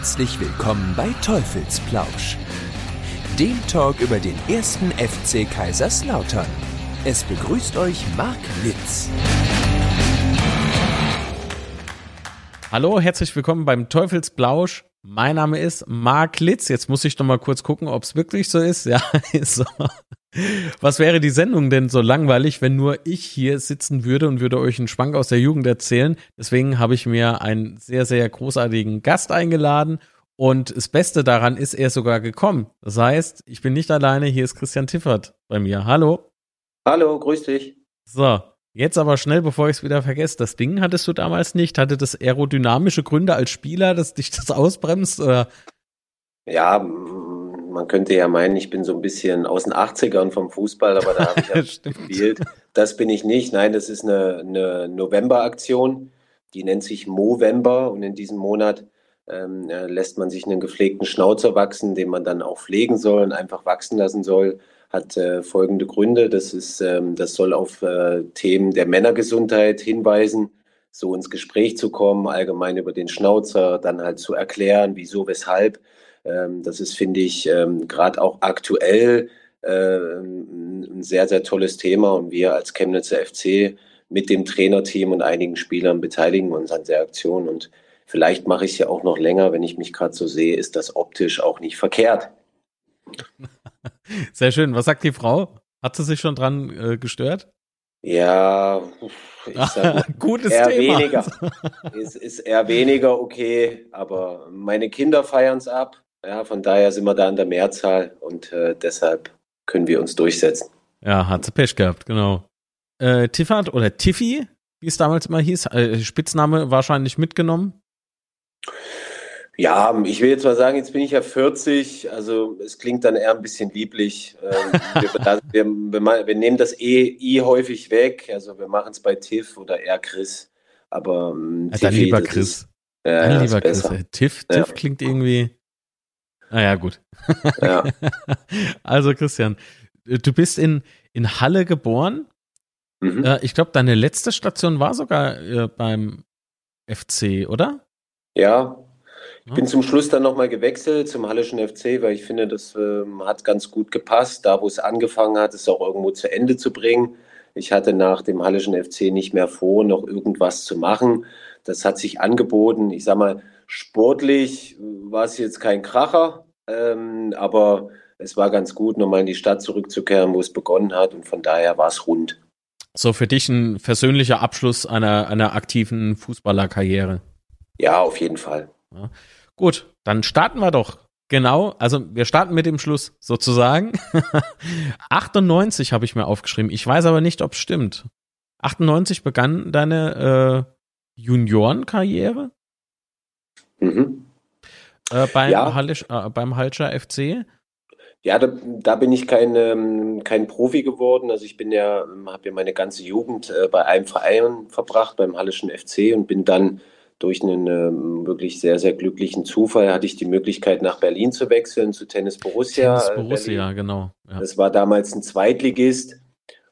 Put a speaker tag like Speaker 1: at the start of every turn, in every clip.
Speaker 1: Herzlich willkommen bei Teufelsplausch, dem Talk über den ersten FC Kaiserslautern. Es begrüßt euch Marc Litz.
Speaker 2: Hallo, herzlich willkommen beim Teufelsplausch. Mein Name ist Marc Litz. Jetzt muss ich noch mal kurz gucken, ob es wirklich so ist. Ja, ist so. Was wäre die Sendung denn so langweilig, wenn nur ich hier sitzen würde und würde euch einen Schwank aus der Jugend erzählen? Deswegen habe ich mir einen sehr, sehr großartigen Gast eingeladen und das Beste daran ist, er ist sogar gekommen. Das heißt, ich bin nicht alleine, hier ist Christian Tiffert bei mir. Hallo.
Speaker 3: Hallo, grüß dich.
Speaker 2: So, jetzt aber schnell, bevor ich es wieder vergesse. Das Ding hattest du damals nicht? Hatte das aerodynamische Gründe als Spieler, dass dich das ausbremst? Oder?
Speaker 3: Ja, man könnte ja meinen, ich bin so ein bisschen aus den 80ern vom Fußball, aber da habe ich ja gespielt. Das bin ich nicht. Nein, das ist eine, eine November-Aktion. Die nennt sich Movember und in diesem Monat ähm, äh, lässt man sich einen gepflegten Schnauzer wachsen, den man dann auch pflegen soll und einfach wachsen lassen soll. Hat äh, folgende Gründe. Das, ist, ähm, das soll auf äh, Themen der Männergesundheit hinweisen, so ins Gespräch zu kommen, allgemein über den Schnauzer, dann halt zu erklären, wieso, weshalb ähm, das ist, finde ich, ähm, gerade auch aktuell äh, ein sehr, sehr tolles Thema und wir als Chemnitzer FC mit dem Trainerteam und einigen Spielern beteiligen uns an der Aktion und vielleicht mache ich es ja auch noch länger, wenn ich mich gerade so sehe, ist das optisch auch nicht verkehrt.
Speaker 2: Sehr schön. Was sagt die Frau? Hat sie sich schon dran äh, gestört?
Speaker 3: Ja, ich sag,
Speaker 2: gutes
Speaker 3: eher
Speaker 2: Thema.
Speaker 3: weniger. es ist eher weniger okay, aber meine Kinder feiern es ab. Ja, von daher sind wir da in der Mehrzahl und äh, deshalb können wir uns durchsetzen.
Speaker 2: Ja, hat sie Pech gehabt, genau. Äh, Tiffert oder Tiffy, wie es damals immer hieß, äh, Spitzname wahrscheinlich mitgenommen.
Speaker 3: Ja, ich will jetzt mal sagen, jetzt bin ich ja 40, also es klingt dann eher ein bisschen lieblich. Ähm, wir, wir, wir, nehmen das E, I häufig weg, also wir machen es bei Tiff oder eher Chris. Aber
Speaker 2: ähm, ja, dann lieber Chris. Ist, ja, dann lieber Chris. Tiff, Tiff ja. klingt irgendwie naja, gut. Ja. also, Christian, du bist in, in Halle geboren. Mhm. Äh, ich glaube, deine letzte Station war sogar äh, beim FC, oder?
Speaker 3: Ja. Ich bin zum Schluss dann nochmal gewechselt zum Hallischen FC, weil ich finde, das äh, hat ganz gut gepasst. Da, wo es angefangen hat, es auch irgendwo zu Ende zu bringen. Ich hatte nach dem Hallischen FC nicht mehr vor, noch irgendwas zu machen. Das hat sich angeboten. Ich sag mal, Sportlich war es jetzt kein Kracher, ähm, aber es war ganz gut, nochmal in die Stadt zurückzukehren, wo es begonnen hat und von daher war es rund.
Speaker 2: So für dich ein persönlicher Abschluss einer, einer aktiven Fußballerkarriere.
Speaker 3: Ja, auf jeden Fall. Ja.
Speaker 2: Gut, dann starten wir doch. Genau, also wir starten mit dem Schluss sozusagen. 98 habe ich mir aufgeschrieben. Ich weiß aber nicht, ob es stimmt. 98 begann deine äh, Juniorenkarriere? Mhm. Äh, beim, ja. Hallisch, äh, beim Halscher FC?
Speaker 3: Ja, da, da, bin ich kein, ähm, kein Profi geworden. Also ich bin ja, habe ja meine ganze Jugend äh, bei einem Verein verbracht, beim Hallischen FC und bin dann durch einen ähm, wirklich sehr, sehr glücklichen Zufall hatte ich die Möglichkeit, nach Berlin zu wechseln, zu Tennis Borussia.
Speaker 2: Tennis äh, Borussia, Berlin. genau.
Speaker 3: Ja. Das war damals ein Zweitligist.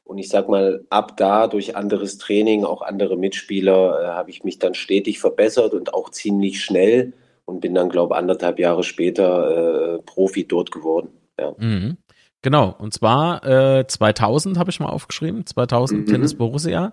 Speaker 3: Und ich sag mal, ab da durch anderes Training, auch andere Mitspieler, äh, habe ich mich dann stetig verbessert und auch ziemlich schnell und bin dann, glaube ich, anderthalb Jahre später äh, Profi dort geworden. Ja.
Speaker 2: Mhm. Genau, und zwar äh, 2000 habe ich mal aufgeschrieben, 2000 mhm. Tennis Borussia.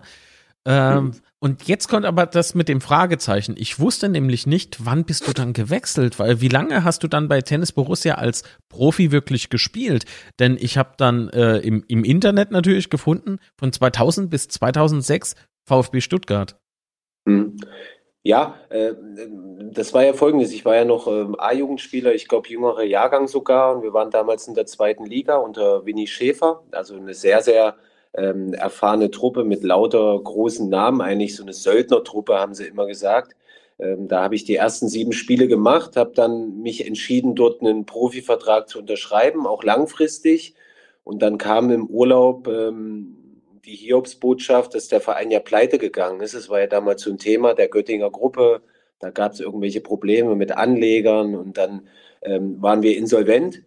Speaker 2: Ähm. Und jetzt kommt aber das mit dem Fragezeichen. Ich wusste nämlich nicht, wann bist du dann gewechselt, weil wie lange hast du dann bei Tennis Borussia als Profi wirklich gespielt? Denn ich habe dann äh, im, im Internet natürlich gefunden, von 2000 bis 2006 VfB Stuttgart.
Speaker 3: Hm. Ja, äh, das war ja folgendes. Ich war ja noch äh, A-Jugendspieler, ich glaube jüngerer Jahrgang sogar. Und wir waren damals in der zweiten Liga unter Winnie Schäfer. Also eine sehr, sehr ähm, erfahrene Truppe mit lauter großen Namen, eigentlich so eine Söldnertruppe, haben sie immer gesagt. Ähm, da habe ich die ersten sieben Spiele gemacht, habe dann mich entschieden, dort einen Profivertrag zu unterschreiben, auch langfristig. Und dann kam im Urlaub ähm, die Hiobsbotschaft, dass der Verein ja pleite gegangen ist. Es war ja damals so ein Thema der Göttinger Gruppe. Da gab es irgendwelche Probleme mit Anlegern und dann ähm, waren wir insolvent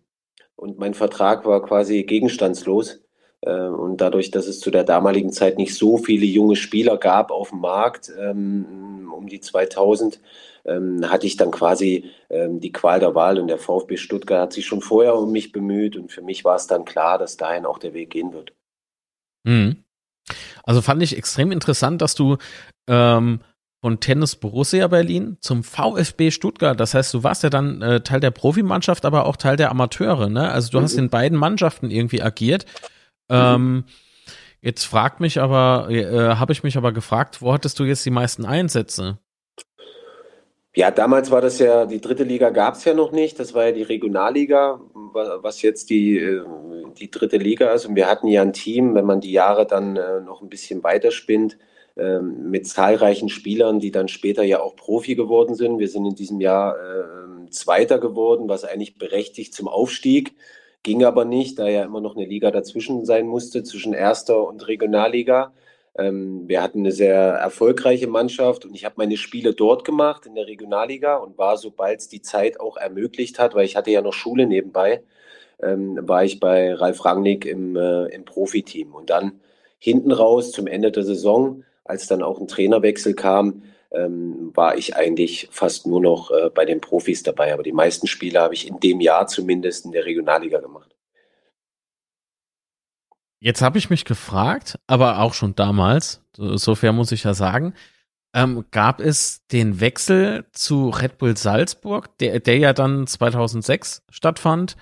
Speaker 3: und mein Vertrag war quasi gegenstandslos. Äh, und dadurch, dass es zu der damaligen Zeit nicht so viele junge Spieler gab auf dem Markt, ähm, um die 2000, ähm, hatte ich dann quasi ähm, die Qual der Wahl und der VfB Stuttgart hat sich schon vorher um mich bemüht und für mich war es dann klar, dass dahin auch der Weg gehen wird.
Speaker 2: Mhm. Also fand ich extrem interessant, dass du ähm, von Tennis Borussia Berlin zum VfB Stuttgart. Das heißt, du warst ja dann äh, Teil der Profimannschaft, aber auch Teil der Amateure. Ne? Also du mhm. hast in beiden Mannschaften irgendwie agiert. Ähm, jetzt fragt mich aber, äh, habe ich mich aber gefragt, wo hattest du jetzt die meisten Einsätze?
Speaker 3: Ja, damals war das ja, die dritte Liga gab es ja noch nicht. Das war ja die Regionalliga, was jetzt die, äh, die dritte Liga ist. Und wir hatten ja ein Team, wenn man die Jahre dann äh, noch ein bisschen weiterspinnt, ähm, mit zahlreichen Spielern, die dann später ja auch Profi geworden sind. Wir sind in diesem Jahr äh, Zweiter geworden, was eigentlich berechtigt zum Aufstieg. Ging aber nicht, da ja immer noch eine Liga dazwischen sein musste, zwischen Erster und Regionalliga. Ähm, wir hatten eine sehr erfolgreiche Mannschaft und ich habe meine Spiele dort gemacht in der Regionalliga und war, sobald es die Zeit auch ermöglicht hat, weil ich hatte ja noch Schule nebenbei, ähm, war ich bei Ralf Rangnick im, äh, im Profiteam. Und dann hinten raus zum Ende der Saison, als dann auch ein Trainerwechsel kam, ähm, war ich eigentlich fast nur noch äh, bei den Profis dabei. Aber die meisten Spiele habe ich in dem Jahr zumindest in der Regionalliga gemacht.
Speaker 2: Jetzt habe ich mich gefragt, aber auch schon damals, sofern muss ich ja sagen, ähm, gab es den Wechsel zu Red Bull Salzburg, der, der ja dann 2006 stattfand,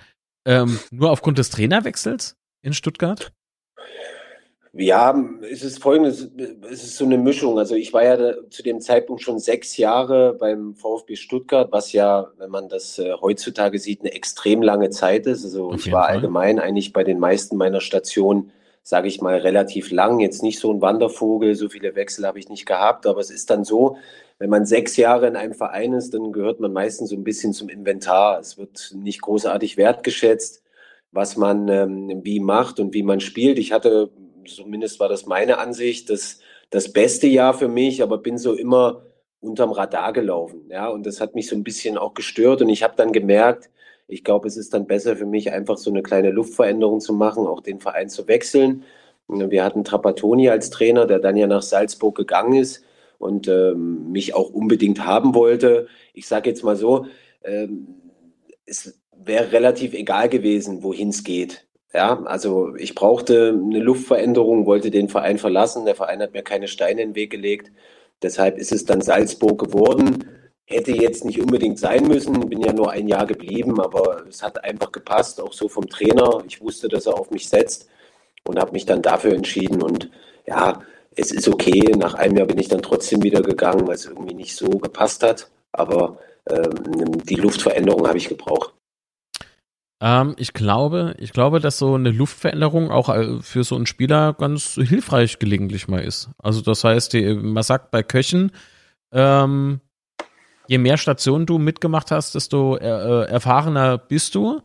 Speaker 2: ähm, nur aufgrund des Trainerwechsels in Stuttgart?
Speaker 3: Ja, es ist folgendes, es ist so eine Mischung. Also ich war ja zu dem Zeitpunkt schon sechs Jahre beim VfB Stuttgart, was ja, wenn man das äh, heutzutage sieht, eine extrem lange Zeit ist. Also ich war Fall. allgemein eigentlich bei den meisten meiner Stationen, sage ich mal, relativ lang. Jetzt nicht so ein Wandervogel, so viele Wechsel habe ich nicht gehabt, aber es ist dann so, wenn man sechs Jahre in einem Verein ist, dann gehört man meistens so ein bisschen zum Inventar. Es wird nicht großartig wertgeschätzt, was man ähm, wie macht und wie man spielt. Ich hatte zumindest war das meine Ansicht, das, das beste Jahr für mich, aber bin so immer unterm Radar gelaufen. Ja, und das hat mich so ein bisschen auch gestört. Und ich habe dann gemerkt, ich glaube, es ist dann besser für mich, einfach so eine kleine Luftveränderung zu machen, auch den Verein zu wechseln. Wir hatten Trapattoni als Trainer, der dann ja nach Salzburg gegangen ist und ähm, mich auch unbedingt haben wollte. Ich sage jetzt mal so, ähm, es wäre relativ egal gewesen, wohin es geht. Ja, also ich brauchte eine Luftveränderung, wollte den Verein verlassen. Der Verein hat mir keine Steine in den Weg gelegt. Deshalb ist es dann Salzburg geworden. Hätte jetzt nicht unbedingt sein müssen, bin ja nur ein Jahr geblieben, aber es hat einfach gepasst, auch so vom Trainer. Ich wusste, dass er auf mich setzt und habe mich dann dafür entschieden. Und ja, es ist okay. Nach einem Jahr bin ich dann trotzdem wieder gegangen, weil es irgendwie nicht so gepasst hat. Aber ähm, die Luftveränderung habe ich gebraucht.
Speaker 2: Ähm, ich glaube, ich glaube, dass so eine Luftveränderung auch äh, für so einen Spieler ganz hilfreich gelegentlich mal ist. Also das heißt, die, man sagt bei Köchen, ähm, je mehr Stationen du mitgemacht hast, desto er, äh, erfahrener bist du.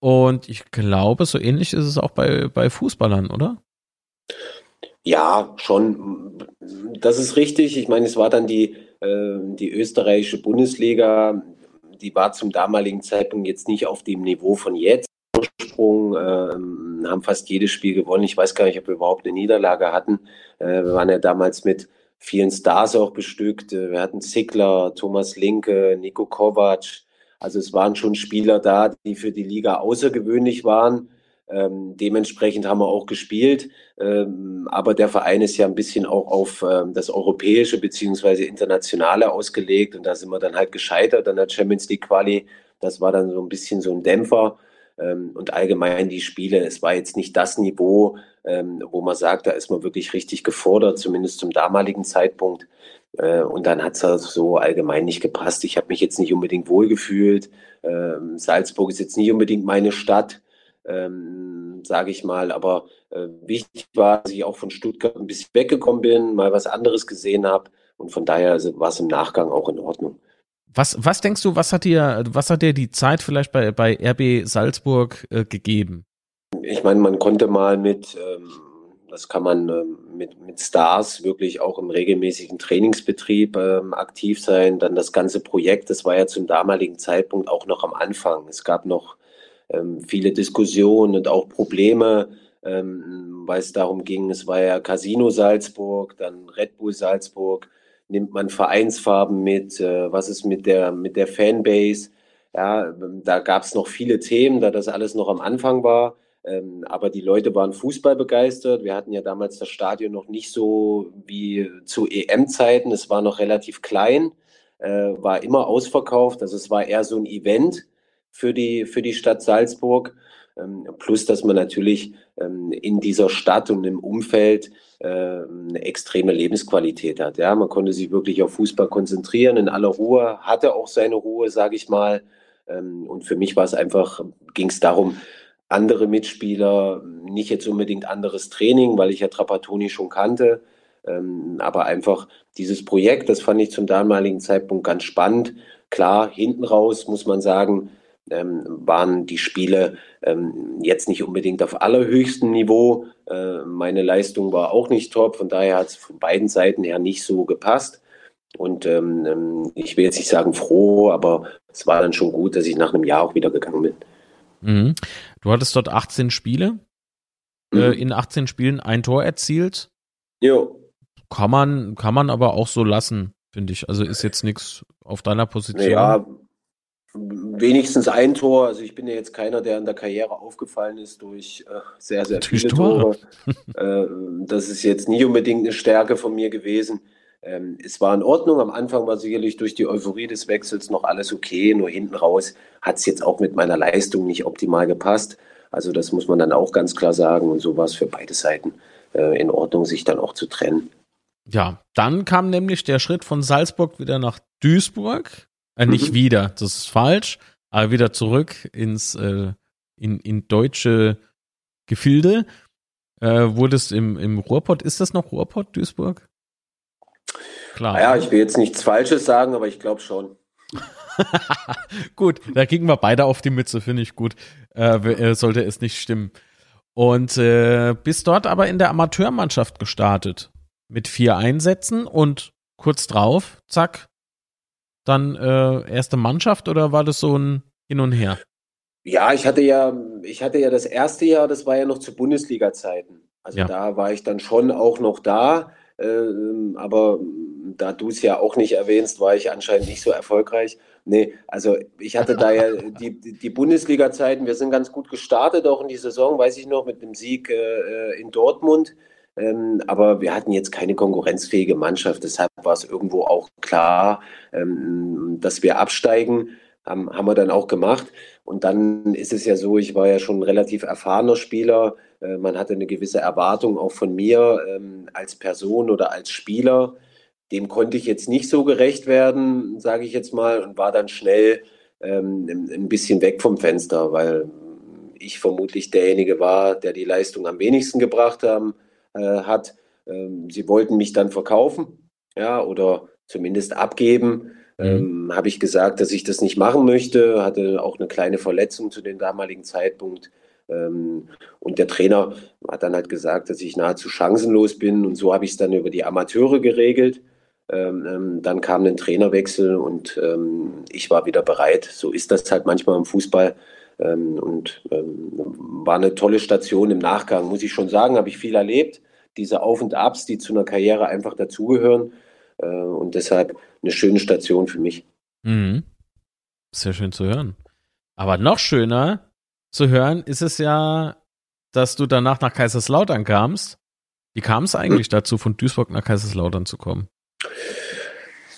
Speaker 2: Und ich glaube, so ähnlich ist es auch bei, bei Fußballern, oder?
Speaker 3: Ja, schon. Das ist richtig. Ich meine, es war dann die, äh, die österreichische Bundesliga, die war zum damaligen Zeitpunkt jetzt nicht auf dem Niveau von jetzt. Ursprung, äh, haben fast jedes Spiel gewonnen. Ich weiß gar nicht, ob wir überhaupt eine Niederlage hatten. Äh, wir waren ja damals mit vielen Stars auch bestückt. Äh, wir hatten Zickler, Thomas Linke, Nico Kovac. Also es waren schon Spieler da, die für die Liga außergewöhnlich waren. Ähm, dementsprechend haben wir auch gespielt. Ähm, aber der Verein ist ja ein bisschen auch auf ähm, das Europäische beziehungsweise Internationale ausgelegt. Und da sind wir dann halt gescheitert an der Champions League Quali. Das war dann so ein bisschen so ein Dämpfer. Ähm, und allgemein die Spiele, es war jetzt nicht das Niveau, ähm, wo man sagt, da ist man wirklich richtig gefordert, zumindest zum damaligen Zeitpunkt. Äh, und dann hat es also so allgemein nicht gepasst. Ich habe mich jetzt nicht unbedingt wohlgefühlt. Ähm, Salzburg ist jetzt nicht unbedingt meine Stadt ähm, sage ich mal. Aber äh, wichtig war, dass ich auch von Stuttgart ein bisschen weggekommen bin, mal was anderes gesehen habe. Und von daher war es im Nachgang auch in Ordnung.
Speaker 2: Was, was denkst du, was hat dir, was hat dir die Zeit vielleicht bei, bei RB Salzburg äh, gegeben?
Speaker 3: Ich meine, man konnte mal mit, ähm, das kann man ähm, mit, mit Stars wirklich auch im regelmäßigen Trainingsbetrieb ähm, aktiv sein. Dann das ganze Projekt, das war ja zum damaligen Zeitpunkt auch noch am Anfang. Es gab noch ähm, viele Diskussionen und auch Probleme, äh, ähm, weil es darum ging, es war ja Casino Salzburg, dann Red Bull Salzburg, nimmt man Vereinsfarben mit, äh, was ist mit der, mit der Fanbase? Ja, da gab es noch viele Themen, da das alles noch am Anfang war. Ähm, aber die Leute waren Fußball begeistert. Wir hatten ja damals das Stadion noch nicht so wie zu EM-Zeiten. Es war noch relativ klein, äh, war immer ausverkauft. Also es war eher so ein Event für die, für die Stadt Salzburg. Ähm, plus, dass man natürlich ähm, in dieser Stadt und im Umfeld äh, eine extreme Lebensqualität hat. Ja, man konnte sich wirklich auf Fußball konzentrieren in aller Ruhe, hatte auch seine Ruhe, sage ich mal. Ähm, und für mich war es einfach, ging es darum, andere Mitspieler, nicht jetzt unbedingt anderes Training, weil ich ja Trapattoni schon kannte, aber einfach dieses Projekt, das fand ich zum damaligen Zeitpunkt ganz spannend. Klar, hinten raus muss man sagen, ähm, waren die Spiele ähm, jetzt nicht unbedingt auf allerhöchstem Niveau. Äh, meine Leistung war auch nicht top, von daher hat es von beiden Seiten her nicht so gepasst. Und ähm, ähm, ich will jetzt nicht sagen froh, aber es war dann schon gut, dass ich nach einem Jahr auch wieder gegangen bin.
Speaker 2: Mhm. Du hattest dort 18 Spiele, äh, mhm. äh, in 18 Spielen ein Tor erzielt.
Speaker 3: Jo.
Speaker 2: Kann man, kann man aber auch so lassen, finde ich. Also ist jetzt nichts auf deiner Position.
Speaker 3: Ja, wenigstens ein Tor. Also ich bin ja jetzt keiner, der in der Karriere aufgefallen ist durch äh, sehr, sehr viele Tore. äh, das ist jetzt nie unbedingt eine Stärke von mir gewesen. Ähm, es war in Ordnung. Am Anfang war sicherlich durch die Euphorie des Wechsels noch alles okay. Nur hinten raus hat es jetzt auch mit meiner Leistung nicht optimal gepasst. Also das muss man dann auch ganz klar sagen. Und so war es für beide Seiten äh, in Ordnung, sich dann auch zu trennen.
Speaker 2: Ja, dann kam nämlich der Schritt von Salzburg wieder nach Duisburg. Äh, nicht mhm. wieder, das ist falsch, aber wieder zurück ins äh, in, in deutsche Gefilde. Äh, wurde es im, im Ruhrpott, ist das noch Ruhrpott, Duisburg?
Speaker 3: Klar. Ja, ich will jetzt nichts Falsches sagen, aber ich glaube schon.
Speaker 2: gut, da kriegen wir beide auf die Mütze, finde ich gut. Äh, äh, sollte es nicht stimmen. Und äh, bis dort aber in der Amateurmannschaft gestartet. Mit vier Einsätzen und kurz drauf, zack, dann äh, erste Mannschaft oder war das so ein Hin und Her?
Speaker 3: Ja, ich hatte ja, ich hatte ja das erste Jahr, das war ja noch zu Bundesliga-Zeiten. Also ja. da war ich dann schon auch noch da, äh, aber da du es ja auch nicht erwähnst, war ich anscheinend nicht so erfolgreich. Nee, also ich hatte da ja die, die Bundesliga-Zeiten, wir sind ganz gut gestartet, auch in die Saison, weiß ich noch, mit dem Sieg äh, in Dortmund. Ähm, aber wir hatten jetzt keine konkurrenzfähige Mannschaft. Deshalb war es irgendwo auch klar, ähm, dass wir absteigen. Haben, haben wir dann auch gemacht. Und dann ist es ja so, ich war ja schon ein relativ erfahrener Spieler. Äh, man hatte eine gewisse Erwartung auch von mir ähm, als Person oder als Spieler. Dem konnte ich jetzt nicht so gerecht werden, sage ich jetzt mal, und war dann schnell ähm, ein bisschen weg vom Fenster, weil ich vermutlich derjenige war, der die Leistung am wenigsten gebracht haben, äh, hat. Ähm, sie wollten mich dann verkaufen, ja, oder zumindest abgeben. Mhm. Ähm, Habe ich gesagt, dass ich das nicht machen möchte, hatte auch eine kleine Verletzung zu dem damaligen Zeitpunkt. Ähm, und der Trainer hat dann halt gesagt, dass ich nahezu chancenlos bin. Und so habe ich es dann über die Amateure geregelt. Ähm, ähm dann kam ein Trainerwechsel und ähm, ich war wieder bereit. So ist das halt manchmal im Fußball. Ähm, und war eine tolle Station im Nachgang, muss ich schon sagen, habe ich viel erlebt diese Auf und Abs, die zu einer Karriere einfach dazugehören. Äh, und deshalb eine schöne Station für mich.
Speaker 2: Mhm. Sehr schön zu hören. Aber noch schöner zu hören ist es ja, dass du danach nach Kaiserslautern kamst. Wie kam es eigentlich dazu, von Duisburg nach Kaiserslautern zu kommen?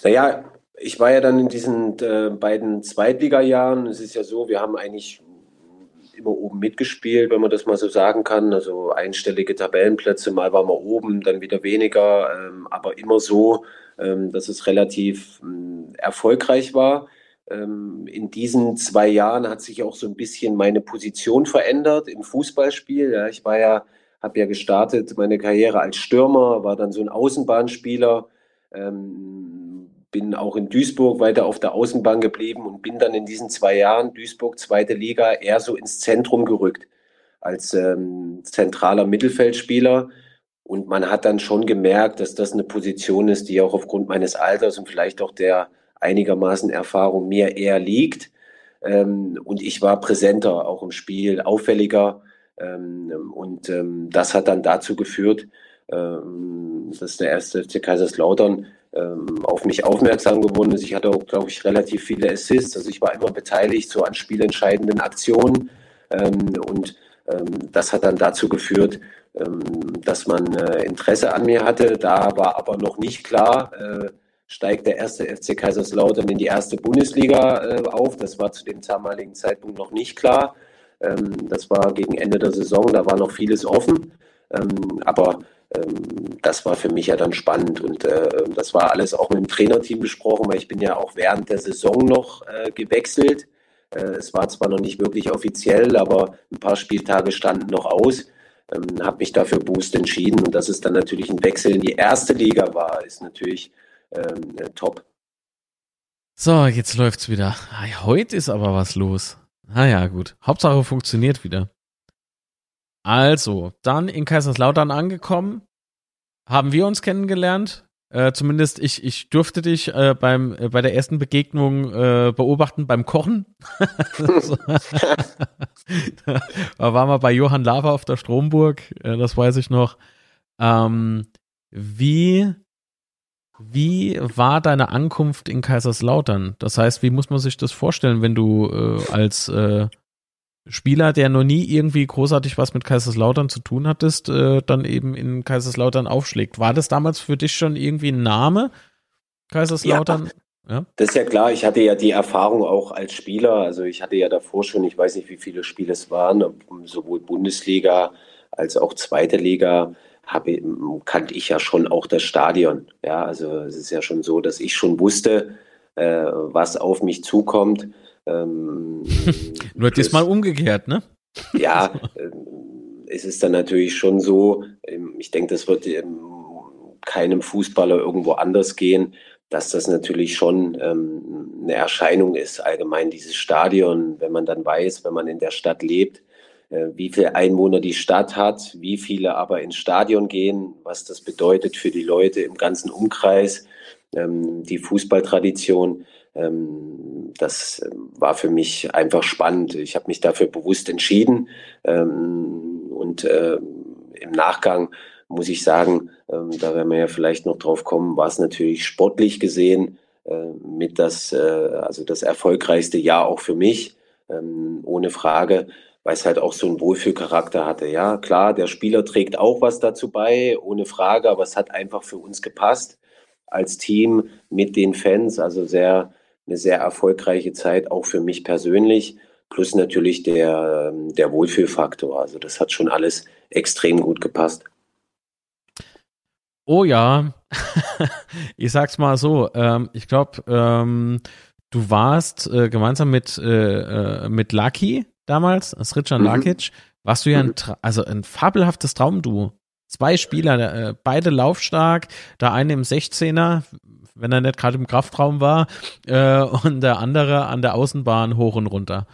Speaker 3: Naja, ich war ja dann in diesen äh, beiden Zweitliga-Jahren. Es ist ja so, wir haben eigentlich immer oben mitgespielt, wenn man das mal so sagen kann. Also einstellige Tabellenplätze, mal war man oben, dann wieder weniger, ähm, aber immer so, ähm, dass es relativ ähm, erfolgreich war. Ähm, in diesen zwei Jahren hat sich auch so ein bisschen meine Position verändert im Fußballspiel. Ja, ich war ja, habe ja gestartet meine Karriere als Stürmer, war dann so ein Außenbahnspieler. Ähm, bin auch in Duisburg weiter auf der Außenbahn geblieben und bin dann in diesen zwei Jahren Duisburg zweite Liga eher so ins Zentrum gerückt als ähm, zentraler Mittelfeldspieler. Und man hat dann schon gemerkt, dass das eine Position ist, die auch aufgrund meines Alters und vielleicht auch der einigermaßen Erfahrung mir eher liegt. Ähm, und ich war präsenter auch im Spiel, auffälliger. Ähm, und ähm, das hat dann dazu geführt, ähm, dass der erste FC Kaiserslautern ähm, auf mich aufmerksam geworden ist. Ich hatte auch, glaube ich, relativ viele Assists. Also ich war immer beteiligt so an spielentscheidenden Aktionen. Ähm, und ähm, das hat dann dazu geführt, dass man äh, Interesse an mir hatte. Da war aber noch nicht klar, äh, steigt der erste FC Kaiserslautern in die erste Bundesliga äh, auf. Das war zu dem damaligen Zeitpunkt noch nicht klar. das war gegen Ende der Saison, da war noch vieles offen. Aber ähm, das war für mich ja dann spannend und äh, das war alles auch mit dem Trainerteam besprochen, weil ich bin ja auch während der Saison noch äh, gewechselt. Äh, es war zwar noch nicht wirklich offiziell, aber ein paar Spieltage standen noch aus. Ähm, habe mich dafür Boost entschieden und dass es dann natürlich ein Wechsel in die erste Liga war, ist natürlich ähm, äh, top.
Speaker 2: So, jetzt läuft's wieder. Heute ist aber was los. Naja, gut. Hauptsache funktioniert wieder. Also, dann in Kaiserslautern angekommen, haben wir uns kennengelernt. Äh, zumindest ich, ich durfte dich äh, beim, äh, bei der ersten Begegnung äh, beobachten beim Kochen. da waren wir bei Johann Lava auf der Stromburg, äh, das weiß ich noch. Ähm, wie, wie war deine Ankunft in Kaiserslautern? Das heißt, wie muss man sich das vorstellen, wenn du äh, als Spieler, der noch nie irgendwie großartig was mit Kaiserslautern zu tun hattest, äh, dann eben in Kaiserslautern aufschlägt. War das damals für dich schon irgendwie ein Name? Kaiserslautern?
Speaker 3: Ja, ja, Das ist ja klar. Ich hatte ja die Erfahrung auch als Spieler. Also ich hatte ja davor schon, ich weiß nicht, wie viele Spiele es waren, sowohl Bundesliga als auch zweite Liga. Habe, kannte ich ja schon auch das Stadion. Ja, also es ist ja schon so, dass ich schon wusste, äh, was auf mich zukommt. Ähm,
Speaker 2: Nur diesmal umgekehrt, ne?
Speaker 3: Ja, äh, es ist dann natürlich schon so, ähm, ich denke, das wird ähm, keinem Fußballer irgendwo anders gehen, dass das natürlich schon ähm, eine Erscheinung ist, allgemein dieses Stadion, wenn man dann weiß, wenn man in der Stadt lebt, äh, wie viele Einwohner die Stadt hat, wie viele aber ins Stadion gehen, was das bedeutet für die Leute im ganzen Umkreis, ähm, die Fußballtradition. Ähm, das ähm, war für mich einfach spannend. Ich habe mich dafür bewusst entschieden ähm, und äh, im Nachgang muss ich sagen, da werden wir ja vielleicht noch drauf kommen, war es natürlich sportlich gesehen äh, mit das, äh, also das erfolgreichste Jahr auch für mich, ohne Frage, weil es halt auch so einen Wohlfühlcharakter hatte. Ja, klar, der Spieler trägt auch was dazu bei, ohne Frage, aber es hat einfach für uns gepasst als Team mit den Fans, also sehr eine sehr erfolgreiche Zeit, auch für mich persönlich. Plus natürlich der, der Wohlfühlfaktor. Also das hat schon alles extrem gut gepasst.
Speaker 2: Oh ja, ich sag's mal so. Ähm, ich glaube, ähm, du warst äh, gemeinsam mit, äh, äh mit Lucky damals, Sritjan mhm. Lakic, warst du ja ein, mhm. also ein fabelhaftes Traumduo. Zwei Spieler, äh, beide laufstark, der eine im 16er, wenn er nicht gerade im Kraftraum war, äh, und der andere an der Außenbahn hoch und runter.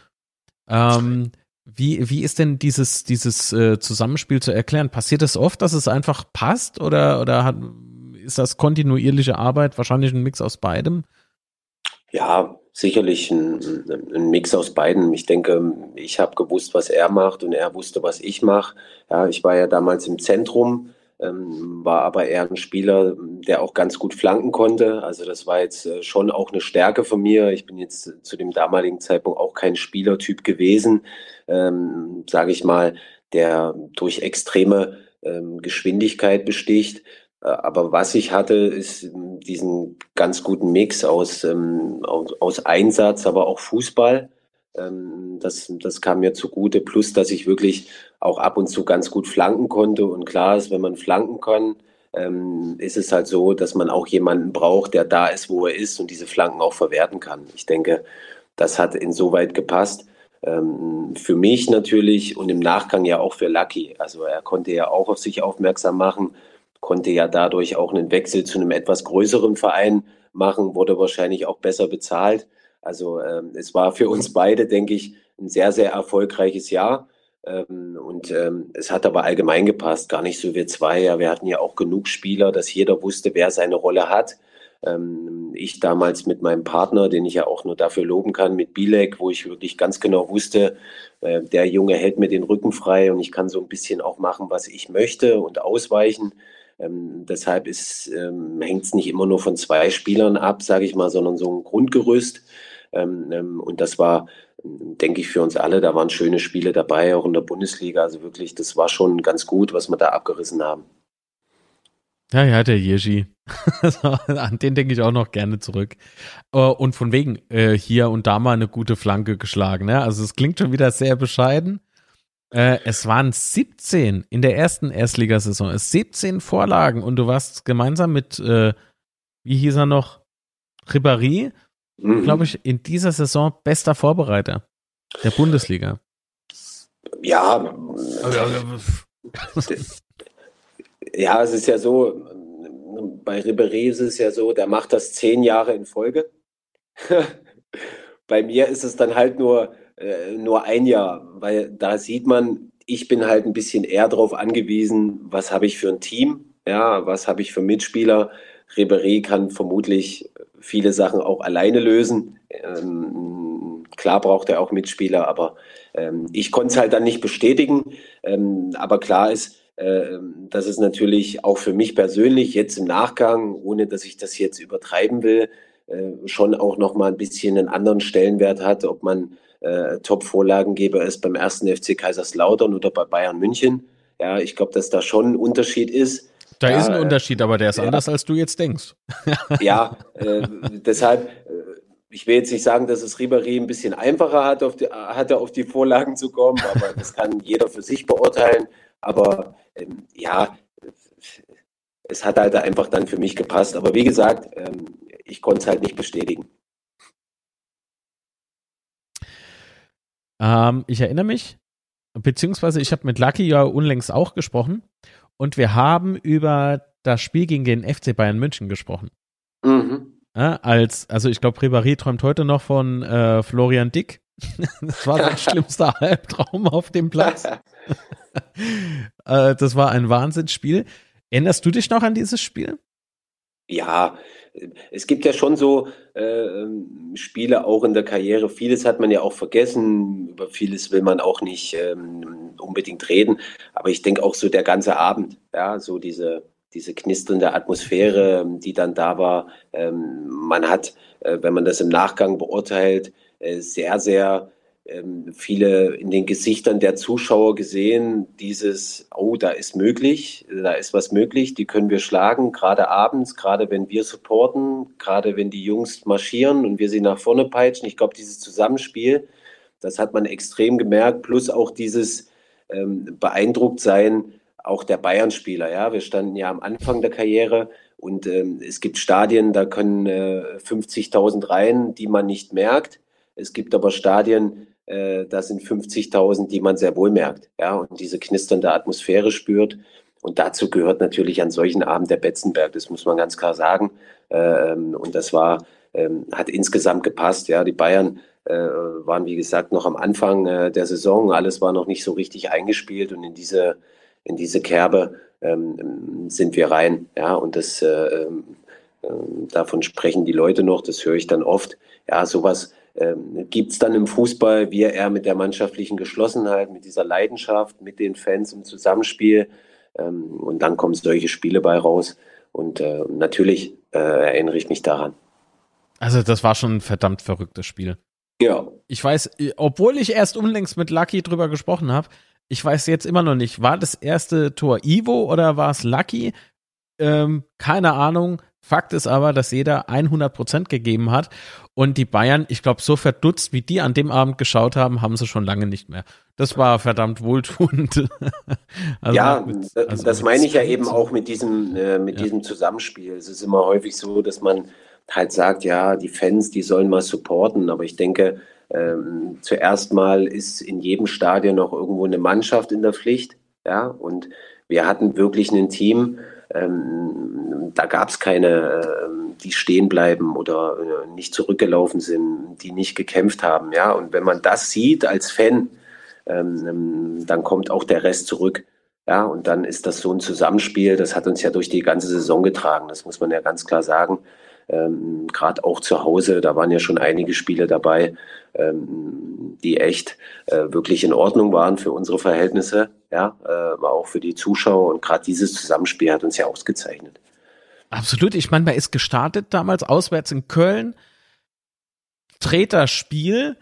Speaker 2: Ähm, wie, wie ist denn dieses, dieses äh, Zusammenspiel zu erklären? Passiert es das oft, dass es einfach passt oder, oder hat, ist das kontinuierliche Arbeit wahrscheinlich ein Mix aus beidem?
Speaker 3: Ja, sicherlich ein, ein Mix aus beiden. Ich denke, ich habe gewusst, was er macht und er wusste, was ich mache. Ja, ich war ja damals im Zentrum ähm, war aber eher ein Spieler, der auch ganz gut flanken konnte. Also das war jetzt äh, schon auch eine Stärke von mir. Ich bin jetzt zu dem damaligen Zeitpunkt auch kein Spielertyp gewesen, ähm, sage ich mal, der durch extreme ähm, Geschwindigkeit besticht. Aber was ich hatte, ist ähm, diesen ganz guten Mix aus, ähm, aus, aus Einsatz, aber auch Fußball. Ähm, das, das kam mir zugute. Plus, dass ich wirklich auch ab und zu ganz gut flanken konnte. Und klar ist, wenn man flanken kann, ähm, ist es halt so, dass man auch jemanden braucht, der da ist, wo er ist und diese Flanken auch verwerten kann. Ich denke, das hat insoweit gepasst. Ähm, für mich natürlich und im Nachgang ja auch für Lucky. Also er konnte ja auch auf sich aufmerksam machen, konnte ja dadurch auch einen Wechsel zu einem etwas größeren Verein machen, wurde wahrscheinlich auch besser bezahlt. Also ähm, es war für uns beide, denke ich, ein sehr, sehr erfolgreiches Jahr. Ähm, und ähm, es hat aber allgemein gepasst, gar nicht so wir zwei. Ja, wir hatten ja auch genug Spieler, dass jeder wusste, wer seine Rolle hat. Ähm, ich damals mit meinem Partner, den ich ja auch nur dafür loben kann, mit Bilek, wo ich wirklich ganz genau wusste, äh, der Junge hält mir den Rücken frei und ich kann so ein bisschen auch machen, was ich möchte und ausweichen. Ähm, deshalb ähm, hängt es nicht immer nur von zwei Spielern ab, sage ich mal, sondern so ein Grundgerüst. Ähm, ähm, und das war, denke ich, für uns alle, da waren schöne Spiele dabei, auch in der Bundesliga. Also wirklich, das war schon ganz gut, was wir da abgerissen haben.
Speaker 2: Ja, ja, der Yeji. An den denke ich auch noch gerne zurück. Äh, und von wegen äh, hier und da mal eine gute Flanke geschlagen. Ne? Also es klingt schon wieder sehr bescheiden. Äh, es waren 17 in der ersten Erstligasaison. 17 Vorlagen und du warst gemeinsam mit, äh, wie hieß er noch, Ribéry, mhm. glaube ich, in dieser Saison bester Vorbereiter der Bundesliga.
Speaker 3: Ja. ja, es ist ja so, bei Ribéry ist es ja so, der macht das zehn Jahre in Folge. bei mir ist es dann halt nur, äh, nur ein Jahr, weil da sieht man, ich bin halt ein bisschen eher darauf angewiesen, was habe ich für ein Team, ja, was habe ich für Mitspieler. Ribéry kann vermutlich viele Sachen auch alleine lösen. Ähm, klar braucht er auch Mitspieler, aber ähm, ich konnte es halt dann nicht bestätigen. Ähm, aber klar ist, äh, dass es natürlich auch für mich persönlich jetzt im Nachgang, ohne dass ich das jetzt übertreiben will, äh, schon auch nochmal ein bisschen einen anderen Stellenwert hat, ob man äh, Top-Vorlagengeber ist beim ersten FC Kaiserslautern oder bei Bayern München. Ja, ich glaube, dass da schon ein Unterschied ist.
Speaker 2: Da
Speaker 3: ja,
Speaker 2: ist ein Unterschied, aber der ist ja. anders, als du jetzt denkst.
Speaker 3: ja, äh, deshalb, äh, ich will jetzt nicht sagen, dass es Ribéry ein bisschen einfacher hat, auf die, hatte, auf die Vorlagen zu kommen, aber das kann jeder für sich beurteilen. Aber ähm, ja, es hat halt einfach dann für mich gepasst. Aber wie gesagt, ähm, ich konnte es halt nicht bestätigen.
Speaker 2: Ähm, ich erinnere mich, beziehungsweise ich habe mit Lucky ja unlängst auch gesprochen und wir haben über das Spiel gegen den FC Bayern München gesprochen. Mhm. Ja, als, also ich glaube, Ribéry träumt heute noch von äh, Florian Dick. das war sein schlimmster Halbtraum auf dem Platz. äh, das war ein Wahnsinnsspiel. Erinnerst du dich noch an dieses Spiel?
Speaker 3: Ja, es gibt ja schon so äh, Spiele auch in der Karriere. Vieles hat man ja auch vergessen, über vieles will man auch nicht ähm, unbedingt reden. Aber ich denke auch so der ganze Abend, ja, so diese, diese knisternde Atmosphäre, die dann da war. Ähm, man hat, äh, wenn man das im Nachgang beurteilt, äh, sehr, sehr ähm, viele in den Gesichtern der Zuschauer gesehen, dieses, oh, da ist möglich, da ist was möglich, die können wir schlagen, gerade abends, gerade wenn wir supporten, gerade wenn die Jungs marschieren und wir sie nach vorne peitschen. Ich glaube, dieses Zusammenspiel, das hat man extrem gemerkt, plus auch dieses ähm, beeindruckt auch der Bayern-Spieler. Ja, wir standen ja am Anfang der Karriere und ähm, es gibt Stadien, da können äh, 50.000 rein, die man nicht merkt. Es gibt aber Stadien, äh, da sind 50.000, die man sehr wohl merkt, ja, und diese knisternde Atmosphäre spürt. Und dazu gehört natürlich an solchen Abend der Betzenberg, das muss man ganz klar sagen. Ähm, und das war, ähm, hat insgesamt gepasst, ja, die Bayern äh, waren, wie gesagt, noch am Anfang äh, der Saison, alles war noch nicht so richtig eingespielt und in diese, in diese Kerbe ähm, sind wir rein, ja, und das, äh, ähm, äh, davon sprechen die Leute noch, das höre ich dann oft, ja, sowas, ähm, gibt es dann im Fußball, wie er mit der mannschaftlichen Geschlossenheit, mit dieser Leidenschaft, mit den Fans im Zusammenspiel. Ähm, und dann kommen solche Spiele bei raus. Und äh, natürlich äh, erinnere ich mich daran.
Speaker 2: Also das war schon ein verdammt verrücktes Spiel.
Speaker 3: Ja.
Speaker 2: Ich weiß, obwohl ich erst unlängst mit Lucky drüber gesprochen habe, ich weiß jetzt immer noch nicht, war das erste Tor Ivo oder war es Lucky? Ähm, keine Ahnung. Fakt ist aber, dass jeder 100% gegeben hat. Und die Bayern, ich glaube, so verdutzt, wie die an dem Abend geschaut haben, haben sie schon lange nicht mehr. Das war verdammt wohltuend.
Speaker 3: also ja, mit, also das meine ich ja eben auch mit diesem, äh, mit ja. diesem Zusammenspiel. Es ist immer häufig so, dass man halt sagt, ja, die Fans, die sollen mal supporten. Aber ich denke, ähm, zuerst mal ist in jedem Stadion noch irgendwo eine Mannschaft in der Pflicht. Ja, und wir hatten wirklich ein Team, ähm, da gab es keine, äh, die stehen bleiben oder äh, nicht zurückgelaufen sind, die nicht gekämpft haben. Ja, und wenn man das sieht als Fan, ähm, dann kommt auch der Rest zurück. Ja, und dann ist das so ein Zusammenspiel, das hat uns ja durch die ganze Saison getragen, das muss man ja ganz klar sagen. Ähm, gerade auch zu Hause, da waren ja schon einige Spiele dabei, ähm, die echt äh, wirklich in Ordnung waren für unsere Verhältnisse, ja, äh, aber auch für die Zuschauer. Und gerade dieses Zusammenspiel hat uns ja ausgezeichnet.
Speaker 2: Absolut, ich meine, man ist gestartet damals auswärts in Köln, Treterspiel.